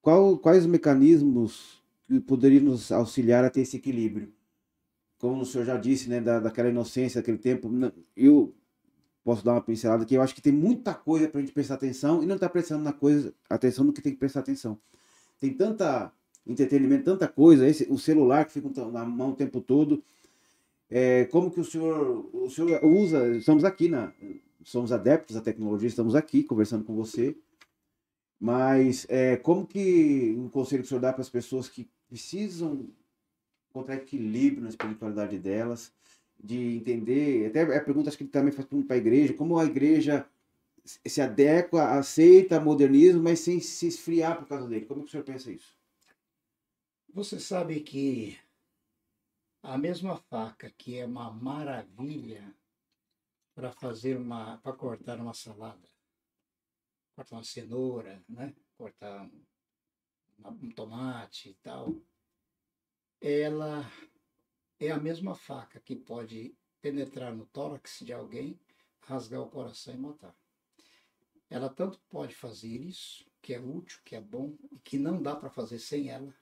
Qual- quais os mecanismos que poderiam nos auxiliar a ter esse equilíbrio? Como o senhor já disse, né, da, daquela inocência, daquele tempo, eu posso dar uma pincelada aqui. Eu acho que tem muita coisa para a gente prestar atenção e não está prestando na coisa, atenção no que tem que prestar atenção. Tem tanta entretenimento, tanta coisa, esse, o celular que fica na mão o tempo todo. É, como que o senhor, o senhor usa? Estamos aqui na, somos adeptos da tecnologia, estamos aqui conversando com você. Mas é, como que um conselho que o senhor dá para as pessoas que precisam encontrar equilíbrio na espiritualidade delas, de entender, até a pergunta acho que ele também faz para a igreja, como a igreja se adequa, aceita modernismo, mas sem se esfriar por causa dele. Como que o senhor pensa isso? Você sabe que a mesma faca que é uma maravilha para fazer uma, para cortar uma salada, cortar uma cenoura, né? Cortar um, um tomate e tal, ela é a mesma faca que pode penetrar no tórax de alguém, rasgar o coração e matar. Ela tanto pode fazer isso, que é útil, que é bom, e que não dá para fazer sem ela,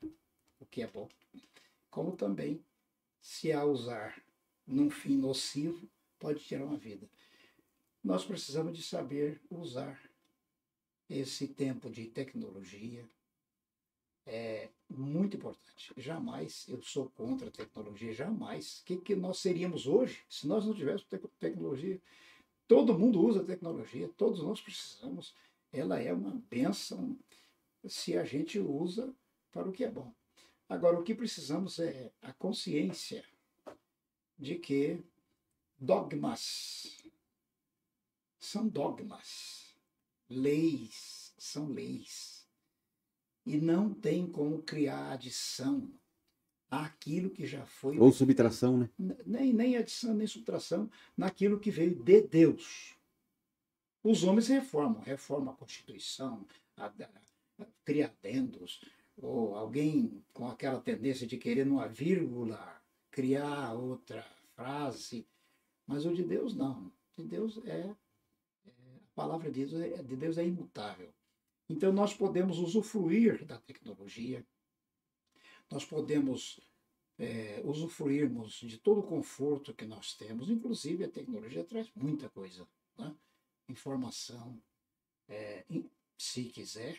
o que é bom, como também, se a usar num fim nocivo, pode tirar uma vida. Nós precisamos de saber usar esse tempo de tecnologia. É muito importante. Jamais eu sou contra a tecnologia, jamais. O que, que nós seríamos hoje se nós não tivéssemos tec- tecnologia? Todo mundo usa tecnologia, todos nós precisamos. Ela é uma benção se a gente usa para o que é bom. Agora, o que precisamos é a consciência de que dogmas são dogmas, leis são leis. E não tem como criar adição àquilo que já foi. Ou subtração, né? Nem, nem adição, nem subtração naquilo que veio de Deus. Os homens reformam, reformam a Constituição, a, a, a, cria adendos, ou alguém com aquela tendência de querer numa vírgula criar outra frase, mas o de Deus não. De Deus é, é- a palavra de Deus é, de Deus é imutável. Então nós podemos usufruir da tecnologia, nós podemos é, usufruirmos de todo o conforto que nós temos, inclusive a tecnologia traz muita coisa, né? informação, é, se quiser,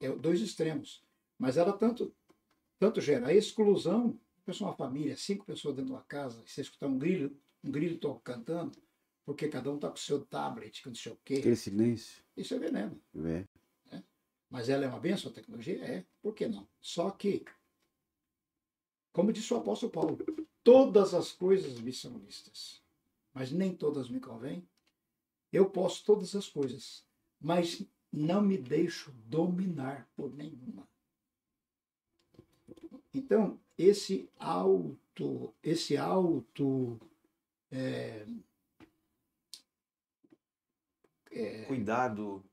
é dois extremos, mas ela tanto, tanto gera a exclusão, pessoa, uma família, cinco pessoas dentro de uma casa, e você escutar um grilo, um grilo cantando, porque cada um está com o seu tablet, com não sei o quê, Aquele silêncio. Isso é veneno. É. Mas ela é uma bênção, a tecnologia? É. Por que não? Só que, como disse o apóstolo Paulo, todas as coisas me são listas, mas nem todas me convêm. Eu posso todas as coisas, mas não me deixo dominar por nenhuma. Então, esse auto, esse auto é, é, Cuidado.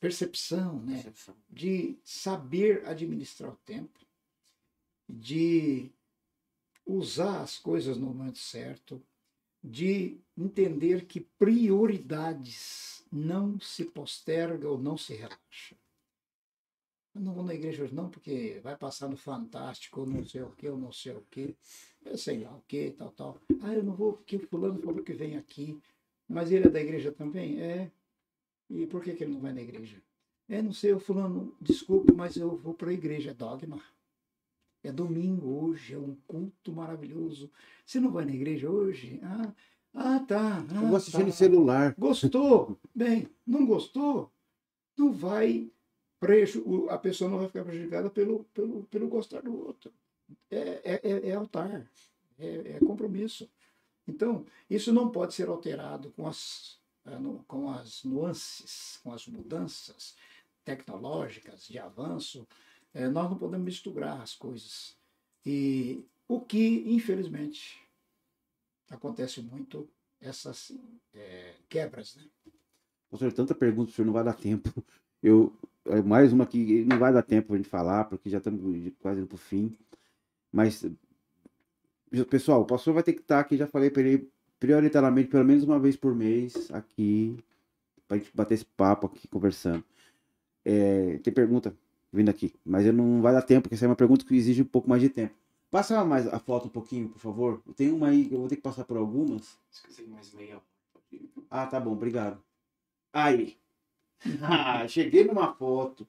percepção, né? percepção. de saber administrar o tempo, de usar as coisas no momento certo, de entender que prioridades não se posterga ou não se relaxa. Eu não vou na igreja hoje não, porque vai passar no Fantástico, ou não sei o que, ou não sei o que, eu sei lá o que, tal, tal. Ah, eu não vou porque o fulano falou que vem aqui, mas ele é da igreja também? É. E por que, que ele não vai na igreja? É, não sei, o fulano, desculpe, mas eu vou para a igreja, é dogma. É domingo hoje, é um culto maravilhoso. Você não vai na igreja hoje? Ah, ah tá. Eu ah, vou assistir tá. no celular. Gostou? Bem, não gostou? Não vai preju, a pessoa não vai ficar prejudicada pelo, pelo, pelo gostar do outro. É, é, é- é altar, é, é compromisso. Então, isso não pode ser alterado com as, no- com as nuances, com as mudanças tecnológicas de avanço. Eh, nós não podemos misturar as coisas. E o que, infelizmente, acontece muito, essas eh, quebras, né? Pastor, tanta pergunta, o senhor não vai dar tempo. Eu, é mais uma que não vai dar tempo a gente falar, porque já estamos quase indo para o fim. Mas, pessoal, o pastor vai ter que estar aqui, já falei para ele, prioritariamente, pelo menos uma vez por mês, aqui, para a gente bater esse papo aqui, conversando. É, tem pergunta vindo aqui, mas eu não vai dar tempo, porque essa é uma pergunta que exige um pouco mais de tempo. Passa mais a foto um pouquinho, por favor. Tem uma aí que eu vou ter que passar por algumas. Esqueci mais meia. Ah, tá bom, obrigado. Aí. Ah, cheguei numa foto.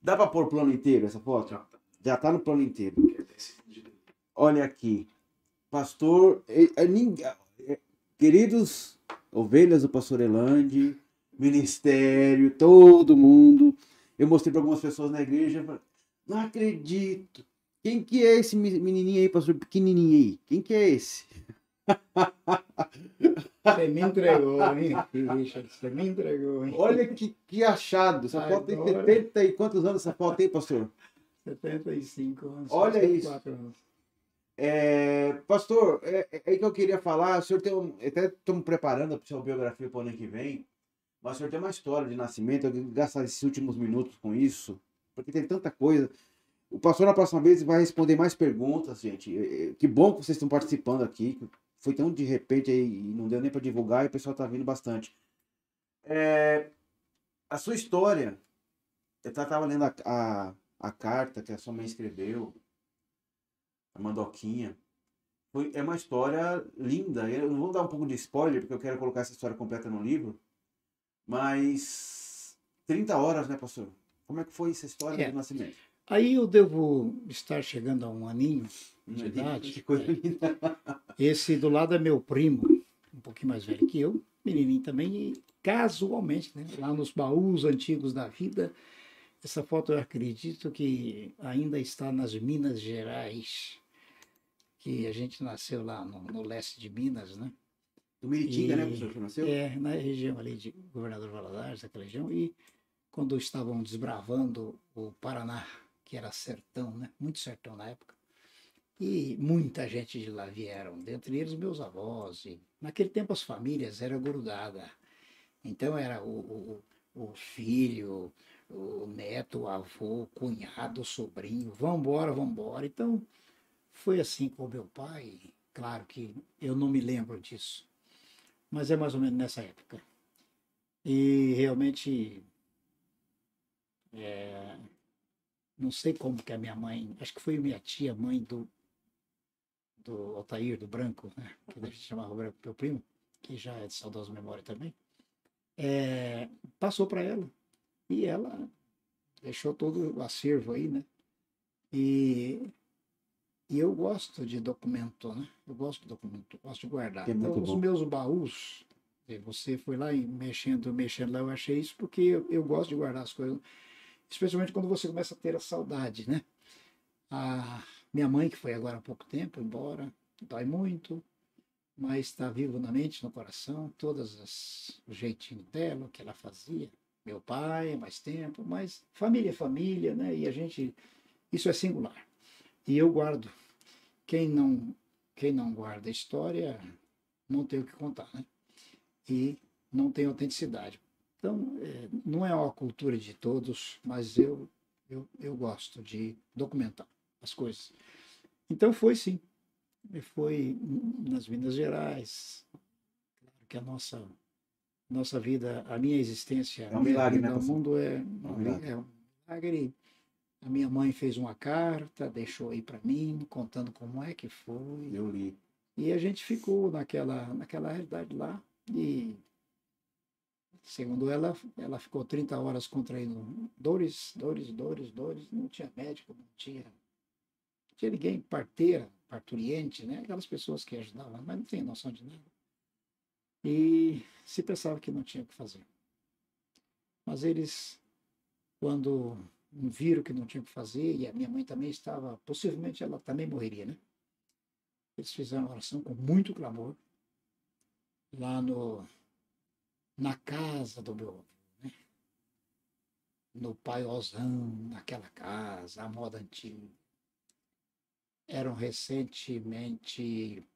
Dá pra pôr o plano inteiro essa foto? Já tá. Já tá no plano inteiro. Olha aqui. Pastor. é- é é- queridos ovelhas do pastor Elande, ministério, todo mundo. Eu mostrei para algumas pessoas na igreja. Não acredito. Quem que é esse me- menininho aí, pastor? Pequenininho aí. Quem que é esse? Você me entregou, hein, Richard? Você me entregou, hein? Olha que, que achado. Essa foto tem Agora- 70 e quantos anos essa foto tem, pastor? 75 anos. Olha 74 anos. É, pastor, é, é aí que eu queria falar. O senhor tem um, até estamos preparando a sua biografia para o ano que vem, mas o senhor tem uma história de nascimento. Eu queria gastar esses últimos minutos com isso, porque tem tanta coisa. O pastor, na próxima vez, vai responder mais perguntas, gente. É, é, Que bom que vocês estão participando aqui. Foi tão de repente aí, e não deu nem para divulgar e o pessoal está vindo bastante. É, a sua história, eu estava lendo a, a, a carta que a sua mãe escreveu, a Mandoquinha. Foi, é uma história linda. Eu não vou dar um pouco de spoiler, porque eu quero colocar essa história completa no livro. Mas 30 horas, né, pastor? Como é que foi essa história É. do nascimento? Aí eu devo estar chegando a um aninho. De idade, Que coisa é. linda. Esse do lado é meu primo, um pouquinho mais velho que eu, menininho também, e casualmente, né, lá nos baús antigos da vida, essa foto eu acredito que ainda está nas Minas Gerais, que a gente nasceu lá no, no leste de Minas, né? Do Miritinga, né, pastor? Que nasceu? É, na região ali de Governador Valadares, aquela região, e quando estavam desbravando o Paraná, que era sertão, né? Muito sertão na época. E muita gente de lá vieram, dentre eles meus avós. E naquele tempo as famílias eram grudadas. Então era o, o, o filho, o neto, o avô, o cunhado, o sobrinho, vambora, vambora. Então foi assim com meu pai. Claro que eu não me lembro disso mas é mais ou menos nessa época. E realmente, é, não sei como que a minha mãe, acho que foi minha tia, mãe do, do Altair, do Branco, né, que a gente chamava Branco, meu primo, que já é de saudosa memória também, é, passou para ela. E ela deixou todo o acervo aí, né? E, e eu gosto de documento, né? Eu gosto de documento, gosto de guardar. É então, os meus baús, eh, você foi lá e mexendo, mexendo lá, eu achei isso porque eu, eu gosto de guardar as coisas, especialmente quando você começa a ter a saudade, né? A minha mãe, que foi agora há pouco tempo, embora, dói muito, mas está vivo na mente, no coração, todas as, o jeitinho dela, o que ela fazia. Meu pai, mais tempo, mas família é família, né? E a gente, isso é singular. E eu guardo. Quem não, quem não guarda história, não tem o que contar, né? E não tem autenticidade. Então, é, não é uma cultura de todos, mas eu, eu, eu gosto de documentar as coisas. Então foi sim. E Foi nas Minas Gerais. Claro que a nossa nossa vida, a minha existência É um milagre, né, no mundo é, é um milagre. A minha mãe fez uma carta, deixou aí para mim, contando como é que foi. Eu li. E a gente ficou naquela, naquela realidade lá. E, segundo ela, ela ficou 30 horas contraindo dores, dores, dores, dores. Não tinha médico, não tinha, não tinha ninguém, parteira, parturiente, né? Aquelas pessoas que ajudavam, mas não tem noção de nada. E se pensava que não tinha o que fazer. Mas eles quando viram que não tinha o que fazer, e a minha mãe também estava, possivelmente ela também morreria, né? Eles fizeram oração com muito clamor lá no, na casa do meu avô, né? no paiozão, naquela casa, a moda antiga. Eram recentemente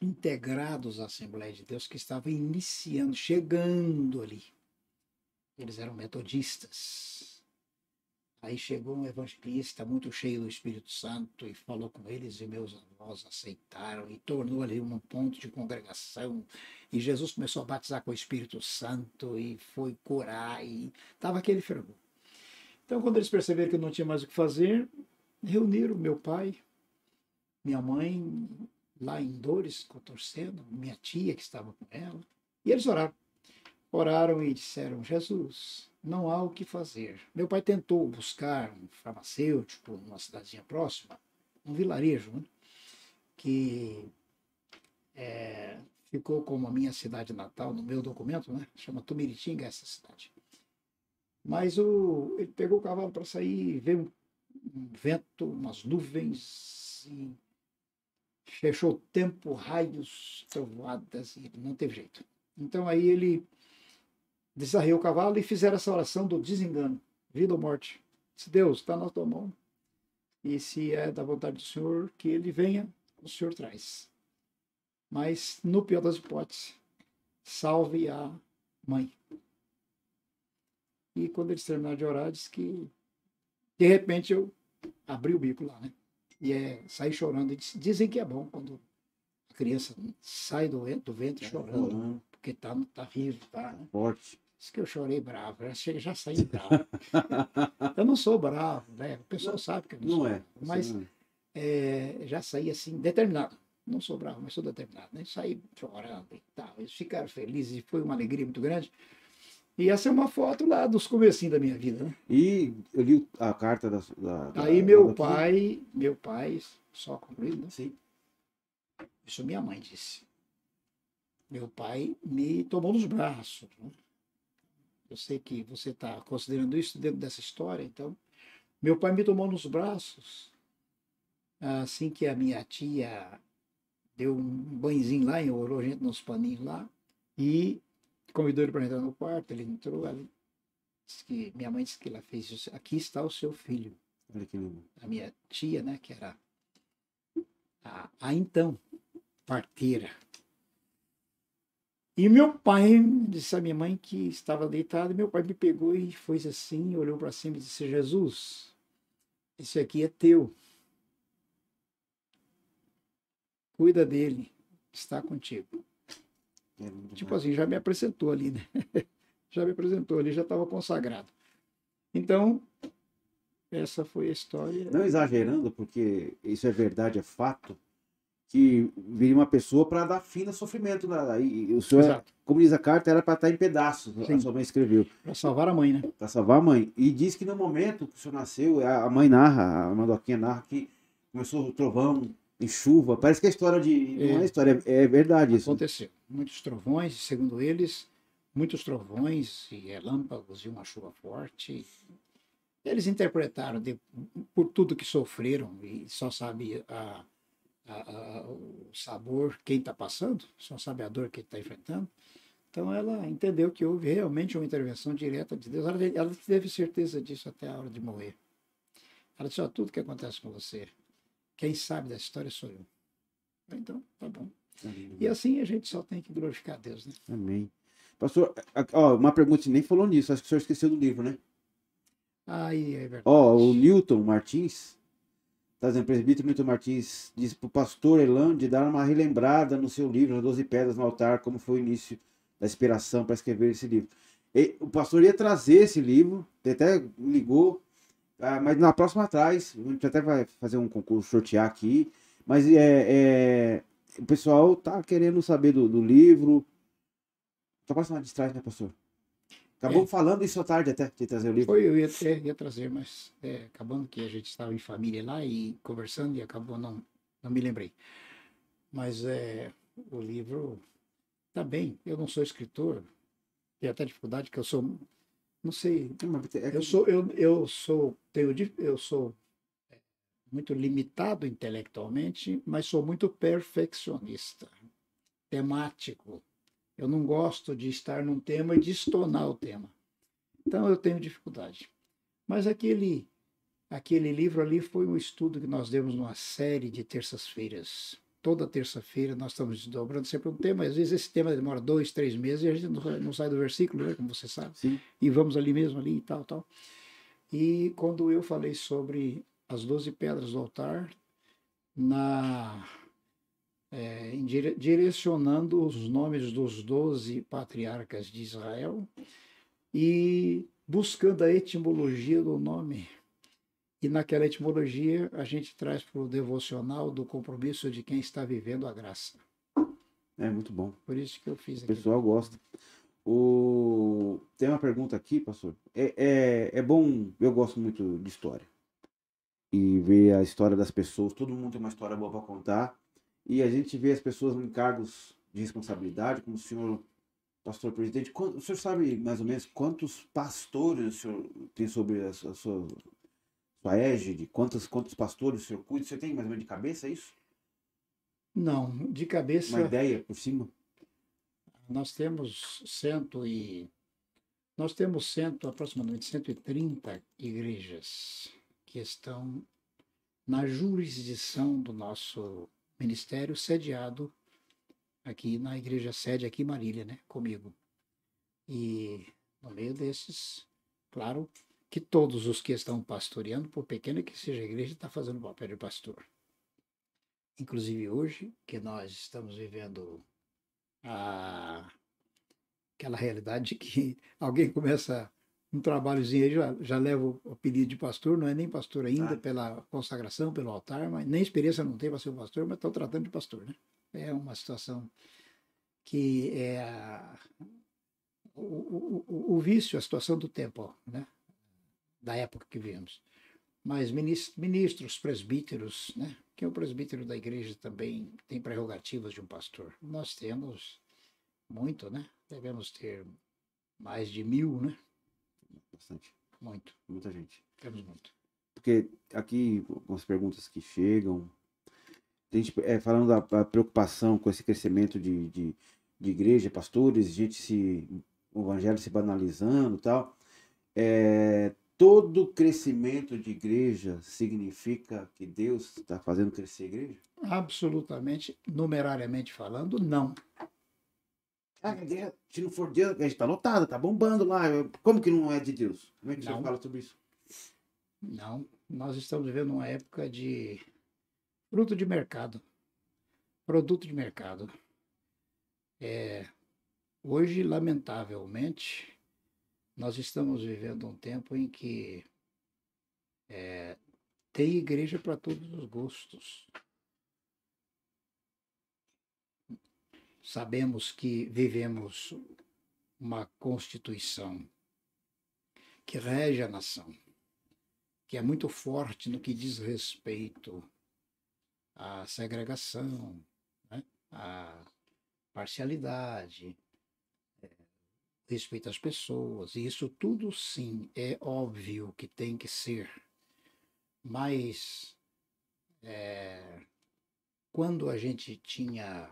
integrados à Assembleia de Deus que estavam iniciando, chegando ali. Eles eram metodistas. Aí chegou um evangelista muito cheio do Espírito Santo e falou com eles, e meus avós aceitaram, e tornou ali um ponto de congregação. E Jesus começou a batizar com o Espírito Santo e foi curar, e estava aquele fervor. Então, quando eles perceberam que não tinha mais o que fazer, reuniram meu pai, minha mãe, lá em Dores, contorcendo, minha tia que estava com ela, e eles oraram. Oraram e disseram: Jesus, não há o que fazer. Meu pai tentou buscar um farmacêutico numa cidadezinha próxima, um vilarejo, né? que é, ficou como a minha cidade natal no meu documento, né? chama Tumiritinga essa cidade. Mas o, ele pegou o cavalo para sair, veio um, vento, umas nuvens, e fechou o tempo, raios, trovoadas, e não teve jeito. Então aí ele desarreu o cavalo e fizeram essa oração do desengano, vida ou morte. Se Deus está na tua mão, e se é da vontade do Senhor, que ele venha, o Senhor traz. Mas, no pior das hipóteses, salve a mãe. E quando eles terminaram de orar, disse que, de repente, eu abri o bico lá, né? E é, saí chorando. Eles dizem que é bom quando a criança sai do, do ventre chorando, Uhum. porque tá, tá vivo, tá, né? Forte. Diz que eu chorei bravo, já, cheguei, já saí bravo. eu não sou bravo, né? O pessoal sabe que eu não, Não sou. é. Mas não é. é, já saí assim, determinado. Não sou bravo, mas sou determinado. Né? Saí chorando e tal. Eles ficaram felizes e foi uma alegria muito grande. E essa é uma foto lá dos comecinhos da minha vida, né? E eu li a carta da. da- da- Aí meu da- pai, meu pai, só concluindo, né? Sim. Isso minha mãe disse. Meu pai me tomou nos braços. né? Eu sei que você está considerando isso dentro dessa história, então. Meu pai me tomou nos braços assim que a minha tia deu um banhozinho lá, enrolou a gente nos paninhos lá e convidou ele para entrar no quarto. Ele entrou, ela disse que minha mãe disse que ela fez isso. Aqui está o seu filho Olha que lindo. a minha tia, né, que era a, a então parteira. E meu pai disse à minha mãe que estava deitada, meu pai me pegou e foi assim, olhou para cima e disse: Jesus, esse aqui é teu. Cuida dele, está contigo. É Tipo assim, já me apresentou ali, né? já me apresentou ali, já estava consagrado. Então, essa foi a história. Não exagerando, porque isso é verdade, é fato, que viria uma pessoa para dar fim no sofrimento. Da, e, e o senhor, Exato. como diz a carta, era para estar em pedaços. Sim. A sua mãe escreveu, Para salvar a mãe, né? para salvar a mãe. E diz que no momento que o senhor nasceu, a a mãe narra, a Mandoquinha narra que começou o trovão em chuva. Parece que é história de. Não é É. história, é, é verdade isso. Aconteceu. Muitos trovões, segundo eles, muitos trovões e relâmpagos e uma chuva forte. Eles interpretaram de- por tudo que sofreram e só sabe a- a- a- o sabor quem está passando, só sabe a dor que está enfrentando. Então ela entendeu que houve realmente uma intervenção direta de Deus. Ela, ela teve certeza disso até a hora de morrer. Ela disse: ó, tudo que acontece com você, quem sabe da história sou eu. Então, tá bom. E assim a gente só tem que glorificar a Deus, né? Amém. Pastor, ó, uma pergunta, nem falou nisso, acho que o senhor esqueceu do livro, né? Aí é verdade. Ó, o Newton Martins, tá dizendo, presbítero Newton Martins, diz pro pastor Elan de dar uma relembrada no seu livro, As Doze Pedras no Altar, como foi o início da inspiração para escrever esse livro. E o pastor ia trazer esse livro, até ligou, ah, mas na próxima atrás, a gente até vai fazer um concurso, sortear aqui, mas é, é, o pessoal tá querendo saber do, do livro. Tá passando de trás, né, pastor? Acabou É. falando isso à tarde até, de trazer o livro. Foi, eu ia, até, ia trazer, mas é, acabando que a gente estava em família lá e conversando e acabou não, não me lembrei. Mas é, o livro tá bem. Eu não sou escritor, tenho até dificuldade, porque eu sou não sei, É, que- eu sou, eu, eu sou, tenho, eu sou é, muito limitado intelectualmente, mas sou muito perfeccionista, temático. Eu não gosto de estar num tema e de estonar o tema. Então eu tenho dificuldade. Mas aquele, aquele livro ali foi um estudo que nós demos numa série de terças-feiras. Toda terça-feira nós estamos desdobrando sempre um tema. Às vezes esse tema demora dois, três meses e a gente não, sai do versículo, né, como você sabe Sim. e vamos ali mesmo, ali e tal, tal. E quando eu falei sobre as doze pedras do altar, na, é, direcionando os nomes dos doze patriarcas de Israel e buscando a etimologia do nome. E naquela etimologia a gente traz para o devocional do compromisso de quem está vivendo a graça. É muito bom. Por isso que eu fiz O aqui. pessoal gosta. O... Tem uma pergunta aqui, pastor. É, é, é bom, eu gosto muito de história. E ver a história das pessoas. Todo mundo tem uma história boa para contar. E a gente vê as pessoas em cargos de responsabilidade, como o senhor, pastor presidente. O senhor sabe mais ou menos quantos pastores o senhor tem sobre a sua, a sua, sua égide? Quantos, quantos pastores o senhor cuida? O senhor tem mais ou menos de cabeça isso? Não, de cabeça. Uma ideia por cima? Nós temos cento e nós temos cento, aproximadamente 130 igrejas que estão na jurisdição do nosso ministério sediado aqui na igreja sede aqui em Marília, né, comigo. E no meio desses, claro, que todos os que estão pastoreando, por pequena que seja a igreja, está fazendo o papel de pastor. Inclusive hoje, que nós estamos vivendo a, aquela realidade de que alguém começa um trabalhozinho aí, já, já leva o apelido de pastor, não é nem pastor ainda, Ah. pela consagração, pelo altar, mas nem experiência não tem para ser um pastor, mas estão tratando de pastor, né? É uma situação que é a- o, o, o, vício, a situação do tempo, né? Da época que vivemos. Mas minis- ministros, presbíteros, né? Que o presbítero da igreja também tem prerrogativas de um pastor. Nós temos muito, né? Devemos ter mais de mil, né? Bastante. Muito, Muita gente. temos muito. Porque aqui, algumas perguntas que chegam, a gente, é, falando da, da preocupação com esse crescimento de, de, de igreja, pastores, gente se, o evangelho se banalizando e tal, é, todo crescimento de igreja significa que Deus está fazendo crescer a igreja? Absolutamente, numerariamente falando, não. Ah, igreja, se não for Deus, a igreja está lotada, está bombando lá, como que não é de Deus? Como é que Não. fala sobre isso? Não. Nós estamos vivendo uma época de fruto de mercado. Produto de mercado. É, hoje, lamentavelmente, nós estamos vivendo um tempo em que é, tem igreja para todos os gostos. Sabemos que vivemos uma Constituição que rege a nação, que é muito forte no que diz respeito à segregação, né? à parcialidade, é, respeito às pessoas. E isso tudo, sim, é óbvio que tem que ser. Mas é, quando a gente tinha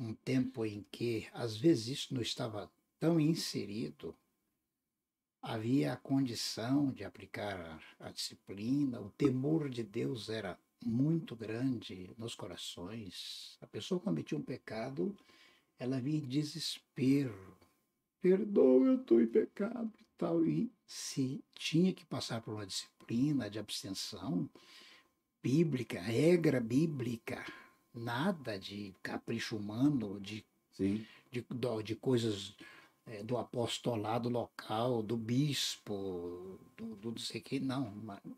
um tempo em que, às vezes, isso não estava tão inserido, havia a condição de aplicar a, disciplina, o temor de Deus era muito grande nos corações. A pessoa cometia um pecado, ela vinha em desespero. Perdoa, eu estou em pecado e tal. E se tinha que passar por uma disciplina de abstenção bíblica, regra bíblica, nada de capricho humano, de Sim. de, do- de coisas eh, do apostolado local, do bispo, do, do não sei o que, não.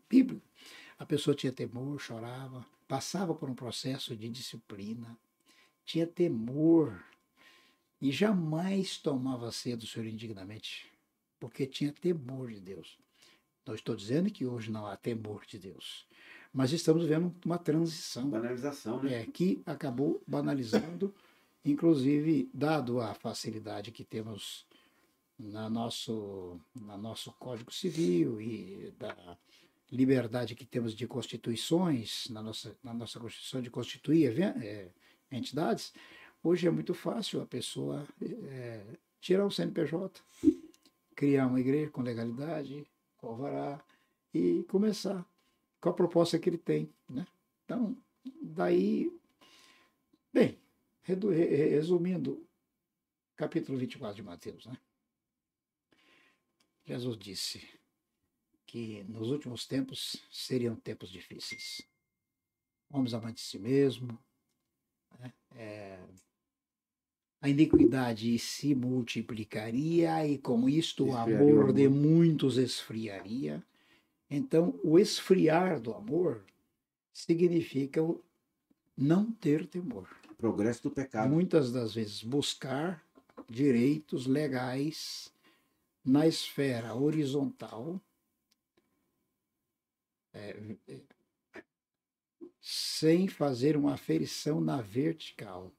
Bíblia. A pessoa tinha temor, chorava, passava por um processo de disciplina, tinha temor e jamais tomava ceia do Senhor indignamente, porque tinha temor de Deus. Não estou dizendo que hoje não há temor de Deus, mas estamos vendo uma transição Banalização, né? é, que acabou banalizando, inclusive, dado a facilidade que temos na nosso, na nosso Código Civil e da liberdade que temos de constituições, na nossa, na nossa Constituição de constituir é, entidades, hoje é muito fácil a pessoa é, tirar o CNPJ, criar uma igreja com legalidade, com alvará, e começar com a proposta que ele tem. Né? Então, daí, bem, resumindo, capítulo 24 de Mateus, né? Jesus disse que nos últimos tempos seriam tempos difíceis. Homens amantes de si mesmo, né? é, a iniquidade se multiplicaria e com isto o amor de muitos esfriaria. Então, o esfriar do amor significa o não ter temor. Progresso do pecado. Muitas das vezes buscar direitos legais na esfera horizontal, é, é, sem fazer uma aferição na vertical.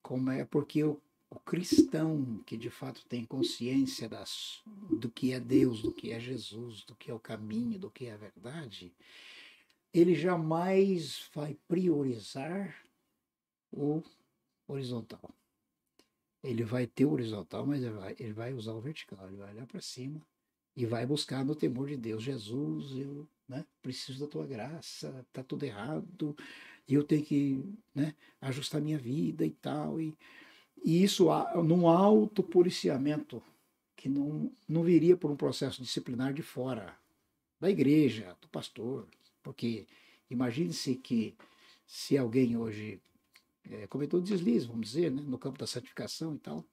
Como é porque o, o cristão que de fato tem consciência das, do que é Deus, do que é Jesus, do que é o caminho, do que é a verdade, ele jamais vai priorizar o horizontal ele vai ter o horizontal, mas ele vai, ele vai usar o vertical, ele vai olhar para cima e vai buscar no temor de Deus. Jesus, eu né, preciso da tua graça, tá tudo errado, eu tenho que né, ajustar minha vida e tal. E, e isso num autopoliciamento que não, não viria por um processo disciplinar de fora da igreja, do pastor. Porque imagine-se que se alguém hoje é, cometeu deslize, vamos dizer, né, no campo da santificação e tal,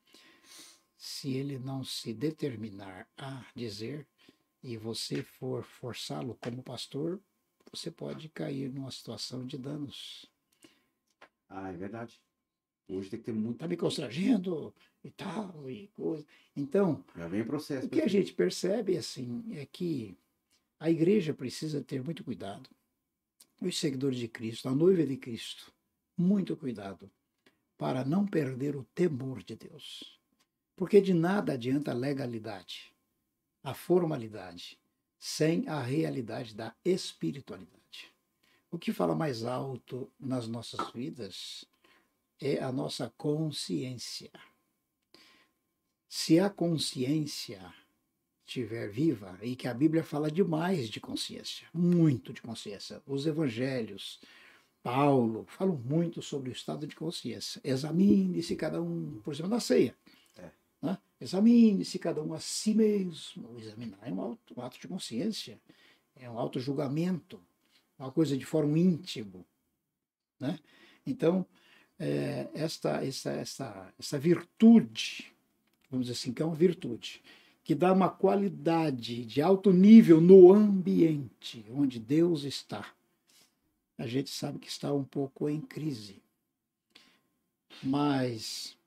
se ele não se determinar a dizer e você for forçá-lo como pastor, você pode cair numa situação de danos. Ah, é verdade. Hoje tem que ter muito. Está me constrangendo e tal, e coisa. Então, Já vem o processo. O que a gente percebe, assim, é que a igreja precisa ter muito cuidado. Os seguidores de Cristo, a noiva de Cristo, muito cuidado para não perder o temor de Deus. Porque de nada adianta a legalidade, a formalidade, sem a realidade da espiritualidade. O que fala mais alto nas nossas vidas é a nossa consciência. Se a consciência estiver viva, e que a Bíblia fala demais de consciência, muito de consciência, os evangelhos, Paulo falam muito sobre o estado de consciência. Examine-se cada um por cima da ceia. É. Né? Examine-se cada um a si mesmo. Examinar é um, auto, um ato de consciência, é um auto-julgamento, uma coisa de fórum íntimo. Né? Então, é, esta, esta, esta, esta virtude, vamos dizer assim, que é uma virtude, que dá uma qualidade de alto nível no ambiente onde Deus está a gente sabe que está um pouco em crise. Mas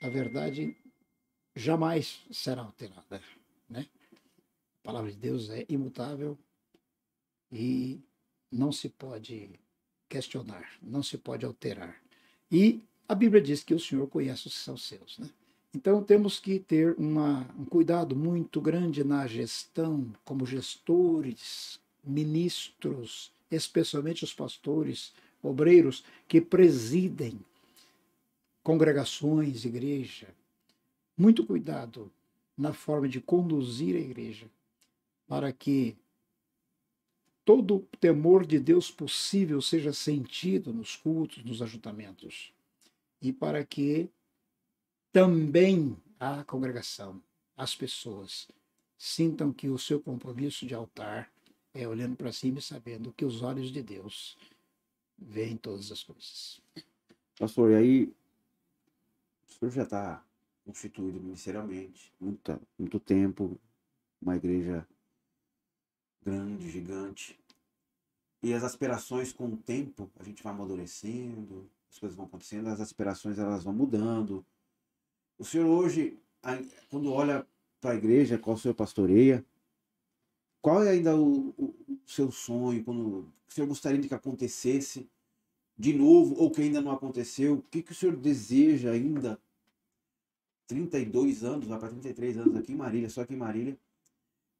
a verdade jamais será alterada. Né? A palavra de Deus é imutável e não se pode questionar, não se pode alterar. E a Bíblia diz que o Senhor conhece os que são seus. Né? Então temos que ter uma, um cuidado muito grande na gestão, como gestores, ministros, especialmente os pastores, obreiros que presidem congregações, igreja. Muito cuidado na forma de conduzir a igreja, para que todo o temor de Deus possível seja sentido nos cultos, nos ajuntamentos, e para que também a congregação, as pessoas, sintam que o seu compromisso de altar é olhando para cima e sabendo que os olhos de Deus veem todas as coisas. Pastor, e aí o senhor já está constituído ministerialmente, muito, muito tempo, uma igreja grande, gigante. E as aspirações com o tempo, a gente vai amadurecendo, as coisas vão acontecendo, as aspirações elas vão mudando. O senhor hoje, quando olha para a igreja, qual o senhor pastoreia, qual é ainda o, o, o seu sonho, quando o senhor gostaria de que acontecesse de novo, ou que ainda não aconteceu? O que, que o senhor deseja ainda 32 anos, vai para 33 anos aqui em Marília, só aqui em Marília.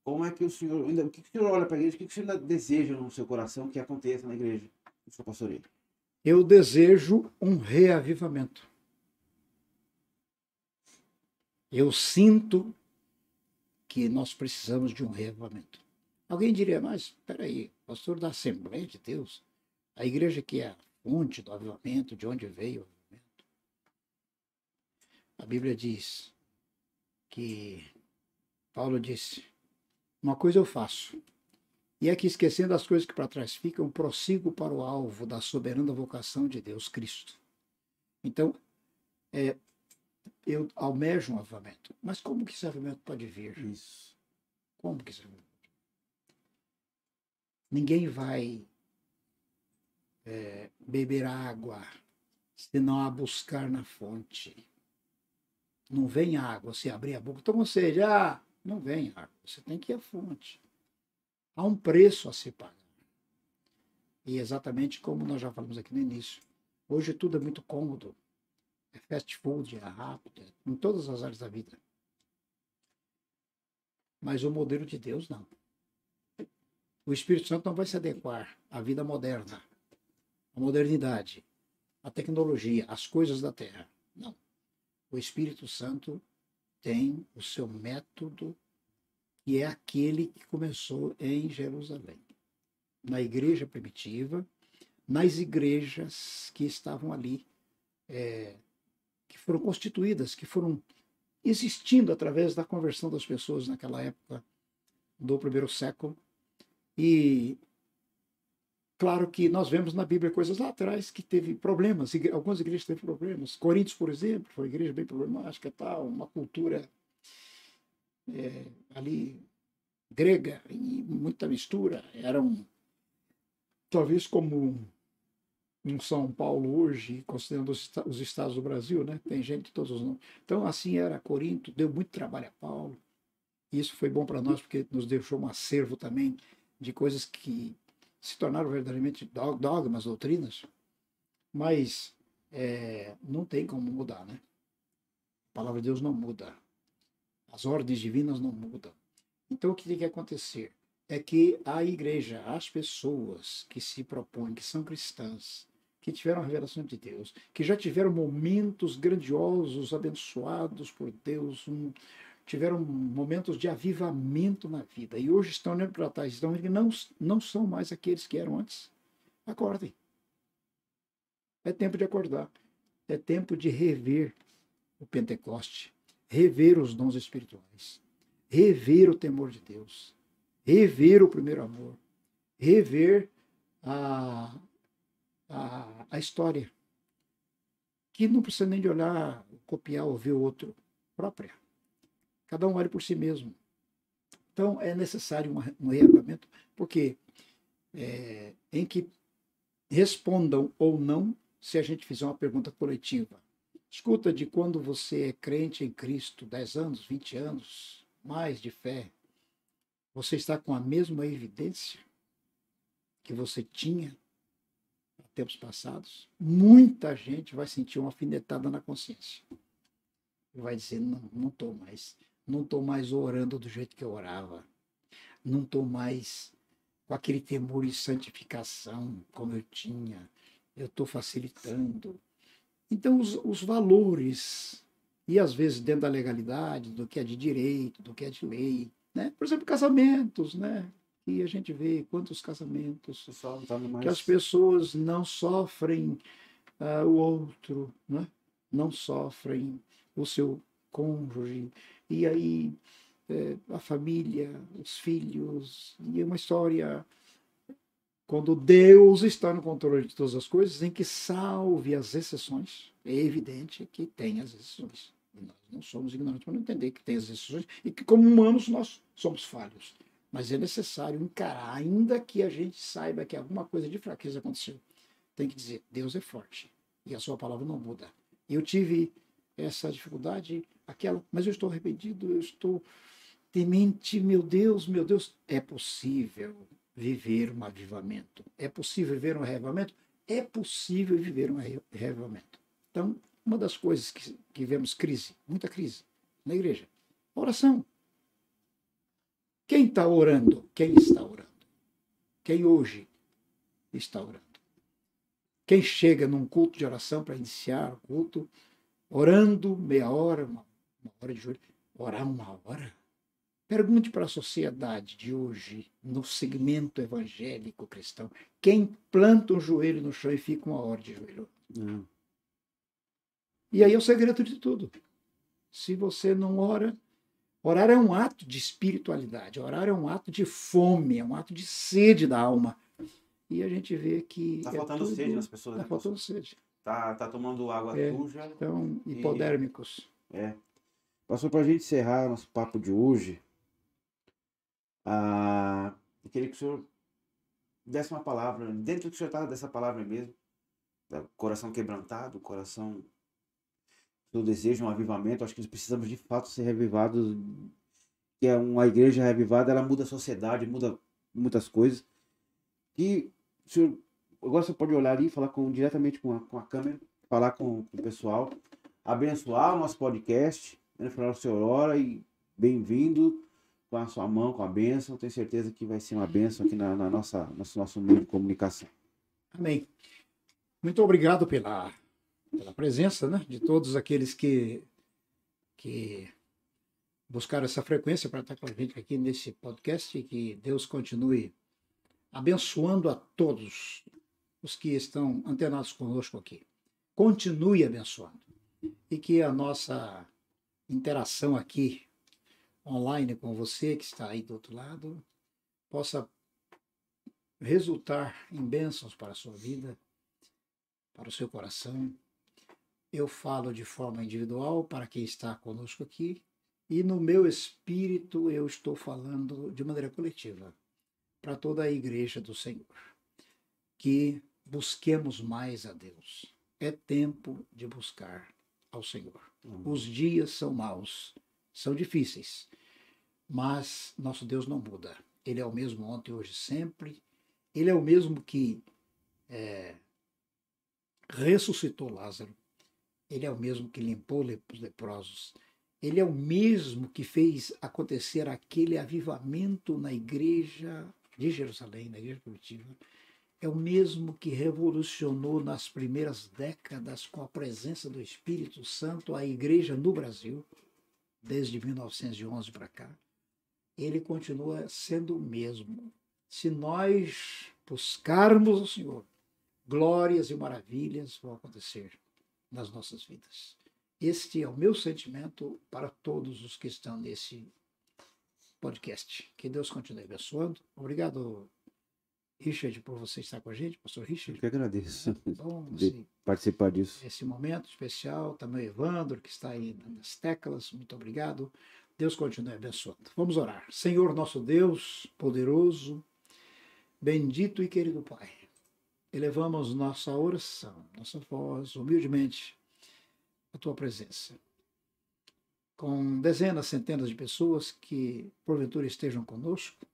Como é que o senhor, ainda, o que, que o senhor olha para a igreja, o que, que o senhor ainda deseja no seu coração que aconteça na igreja, no seu pastoreio? Eu desejo um reavivamento. Eu sinto que nós precisamos de um reavivamento. Alguém diria, mas espera aí, pastor da Assembleia de Deus, a igreja que é a fonte do avivamento, de onde veio o avivamento. A Bíblia diz que Paulo disse: Uma coisa eu faço, e é que esquecendo as coisas que para trás ficam, prossigo para o alvo da soberana vocação de Deus Cristo. Então, é, eu almejo um avivamento. Mas como que esse avivamento pode vir? Isso. Como que esse avivamento? Ninguém vai é, beber água se não a buscar na fonte. Não vem água se abrir a boca. Então, ou seja, ah, não vem água. Você tem que ir à fonte. Há um preço a se pagar. E exatamente como nós já falamos aqui no início. Hoje tudo é muito cômodo. É fast food, é rápido, é em todas as áreas da vida. Mas o modelo de Deus não. O Espírito Santo não vai se adequar à vida moderna, à modernidade, à tecnologia, às coisas da terra. Não. O Espírito Santo tem o seu método, que é aquele que começou em Jerusalém, na igreja primitiva, nas igrejas que estavam ali, é, que foram constituídas, que foram existindo através da conversão das pessoas naquela época do primeiro século. E claro que nós vemos na Bíblia coisas lá atrás que teve problemas, algumas igrejas teve problemas. Coríntios, por exemplo, foi uma igreja bem problemática, tal, uma cultura é, ali grega e muita mistura. Eram talvez como em São Paulo hoje, considerando os estados do Brasil, né? Tem gente de todos os nomes. Então, assim era Corinto, deu muito trabalho a Paulo. Isso foi bom para nós porque nos deixou um acervo também de coisas que se tornaram verdadeiramente dogmas, doutrinas, mas é, não tem como mudar, né? A palavra de Deus não muda. As ordens divinas não mudam. Então, o que tem que acontecer é que a igreja, as pessoas que se propõem, que são cristãs, que tiveram a revelação de Deus, que já tiveram momentos grandiosos, abençoados por Deus, um, tiveram momentos de avivamento na vida e hoje estão olhando para trás, estão que não, não são mais aqueles que eram antes. Acordem. É tempo de acordar. É tempo de rever o Pentecoste, rever os dons espirituais, rever o temor de Deus, rever o primeiro amor, rever a, a, a história. Que não precisa nem de olhar, copiar ou ver o outro própria. Cada um olha por si mesmo. Então, é necessário um reavivamento, porque é, em que respondam ou não se a gente fizer uma pergunta coletiva. Escuta, de quando você é crente em Cristo, 10 anos, 20 anos, mais de fé, você está com a mesma evidência que você tinha há tempos passados? Muita gente vai sentir uma alfinetada na consciência. Vai dizer, não, não estou mais. Não estou mais orando do jeito que eu orava. Não estou mais com aquele temor e santificação como eu tinha. Eu estou facilitando. Então, os, os valores, e às vezes dentro da legalidade, do que é de direito, do que é de lei, né? por exemplo, casamentos, né? E a gente vê quantos casamentos mais... que as pessoas não sofrem uh, o outro, né? não sofrem o seu cônjuge, e aí é, a família, os filhos, e é uma história quando Deus está no controle de todas as coisas, em que salve as exceções. É evidente que tem as exceções. Nós não somos ignorantes para não entender que tem as exceções e que, como humanos, nós somos falhos. Mas é necessário encarar, ainda que a gente saiba que alguma coisa de fraqueza aconteceu. Tem que dizer: Deus é forte e a sua palavra não muda. Eu tive essa dificuldade aquela, mas eu estou arrependido, eu estou temente, meu Deus, meu Deus. É possível viver um avivamento. É possível viver um avivamento? É possível viver um avivamento. Então, uma das coisas que, que vemos crise, muita crise na igreja, oração. Quem está orando? Quem está orando? Quem hoje está orando? Quem chega num culto de oração para iniciar o culto, orando meia hora, uma, uma hora de joelho, orar uma hora? Pergunte para a sociedade de hoje, no segmento evangélico cristão, quem planta um joelho no chão e fica uma hora de joelho? Não. E aí é o segredo de tudo. Se você não ora, orar é um ato de espiritualidade, orar é um ato de fome, é um ato de sede da alma. E a gente vê que. Tá é faltando tudo- sede nas pessoas, Tá né? faltando sede. Tá, tá tomando água É. suja. Então, E- hipodérmicos. Passou pra gente encerrar nosso papo de hoje. Ah, eu queria que o senhor desse uma palavra, dentro do que o senhor está dessa palavra mesmo, coração quebrantado, coração do desejo, um avivamento. Acho que nós precisamos de fato ser revivados. Que é uma igreja revivada, ela muda a sociedade, muda muitas coisas. E o senhor, agora você pode olhar ali e falar com, diretamente com a, com a câmera, falar com, com o pessoal, abençoar o nosso podcast. No final do senhor ora e bem-vindo com a sua mão, com a bênção. Tenho certeza que vai ser uma bênção aqui na, na nossa, nosso, nosso meio de comunicação. Amém. Muito obrigado pela, pela presença né, de todos aqueles que, que buscaram essa frequência para estar com a gente aqui nesse podcast e que Deus continue abençoando a todos os que estão antenados conosco aqui. Continue abençoando. E que a nossa interação aqui online com você que está aí do outro lado possa resultar em bênçãos para a sua vida, para o seu coração. Eu falo de forma individual para quem está conosco aqui, e no meu espírito eu estou falando de maneira coletiva para toda a igreja do Senhor. Que busquemos mais a Deus. É tempo de buscar ao Senhor. Os dias são maus, são difíceis, mas nosso Deus não muda. Ele é o mesmo ontem, hoje, sempre. Ele é o mesmo que é, ressuscitou Lázaro. Ele é o mesmo que limpou os leprosos. Ele é o mesmo que fez acontecer aquele avivamento na igreja de Jerusalém, na igreja primitiva. É o mesmo que revolucionou nas primeiras décadas com a presença do Espírito Santo a igreja no Brasil, desde 1911 para cá. Ele continua sendo o mesmo. Se nós buscarmos o Senhor, glórias e maravilhas vão acontecer nas nossas vidas. Este é o meu sentimento para todos os que estão nesse podcast. Que Deus continue abençoando. Obrigado, Richard, por você estar com a gente, pastor Eu Richard. que agradeço Bom, de você, participar disso. esse momento especial, também o Evandro, que está aí nas teclas, muito obrigado. Deus continue abençoando. Vamos orar. Senhor nosso Deus, poderoso, bendito e querido Pai, elevamos nossa oração, nossa voz, humildemente, à tua presença. Com dezenas, centenas de pessoas que porventura estejam conosco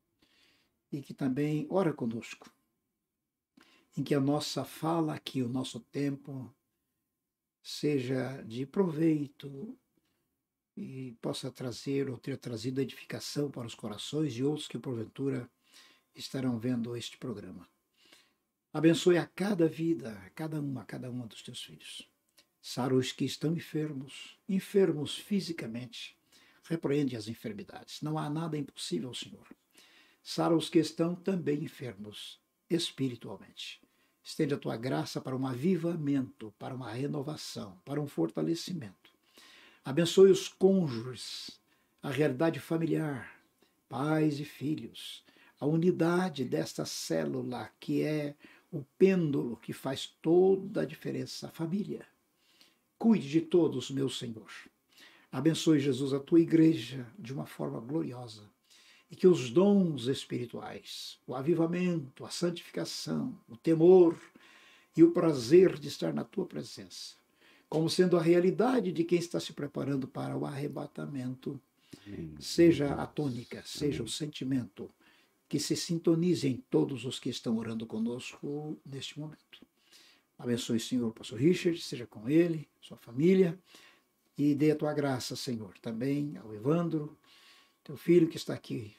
e que também ora conosco. Em que a nossa fala aqui, o nosso tempo, seja de proveito e possa trazer ou ter trazido edificação para os corações de outros que porventura estarão vendo este programa. Abençoe a cada vida, a cada um, a cada uma dos teus filhos. Sara os que estão enfermos, enfermos fisicamente. Repreende as enfermidades. Não há nada impossível, Senhor. Sara os que estão também enfermos espiritualmente. Estende a tua graça para um avivamento, para uma renovação, para um fortalecimento. Abençoe os cônjuges, a realidade familiar, pais e filhos, a unidade desta célula que é o pêndulo que faz toda a diferença, a família. Cuide de todos, meu Senhor. Abençoe, Jesus, a tua igreja de uma forma gloriosa e que os dons espirituais, o avivamento, a santificação, o temor e o prazer de estar na tua presença, como sendo a realidade de quem está se preparando para o arrebatamento, seja a tônica, seja o sentimento que se sintonize em todos os que estão orando conosco neste momento. Abençoe, Senhor, o pastor Richard, seja com ele, sua família, e dê a tua graça, Senhor, também ao Evandro, teu filho que está aqui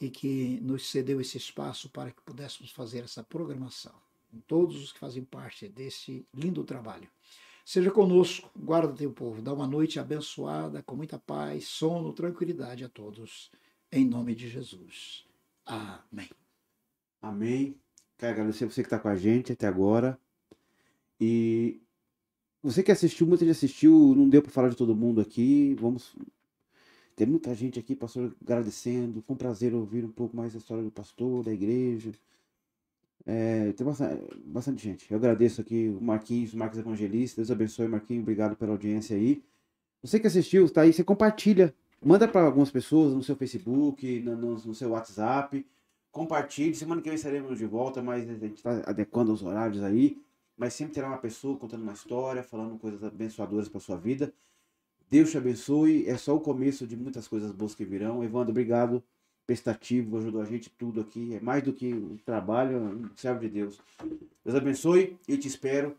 e que nos cedeu esse espaço para que pudéssemos fazer essa programação. Todos os que fazem parte desse lindo trabalho. Seja conosco, guarda teu povo, dá uma noite abençoada, com muita paz, sono, tranquilidade a todos, em nome de Jesus. Amém. Amém. Quero agradecer você que está com a gente até agora. E você que assistiu, muita gente assistiu, não deu para falar de todo mundo aqui. Vamos. Tem muita gente aqui, pastor, agradecendo. Um prazer ouvir um pouco mais a história do pastor, da igreja. É, tem bastante, bastante, gente. Eu agradeço aqui o Marquinhos, o Marcos Evangelista. Deus abençoe, Marquinhos. Obrigado pela audiência aí. Você que assistiu, tá aí, você compartilha. Manda para algumas pessoas no seu Facebook, no, no, no seu WhatsApp. Compartilhe. Semana que vem estaremos de volta, mas a gente está adequando os horários aí mas sempre terá uma pessoa contando uma história, falando coisas abençoadoras para sua vida. Deus te abençoe. É só o começo de muitas coisas boas que virão. Evandro, obrigado. Prestativo, ajudou a gente tudo aqui. É mais do que um trabalho, um servo de Deus. Deus abençoe e te espero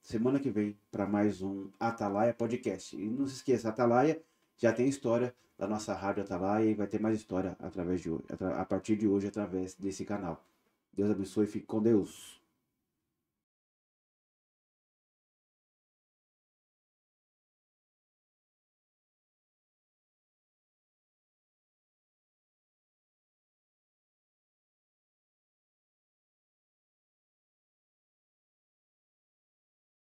semana que vem para mais um Atalaia Podcast. E não se esqueça, Atalaia já tem história da nossa rádio Atalaia e vai ter mais história através de hoje, a partir de hoje através desse canal. Deus abençoe e fique com Deus.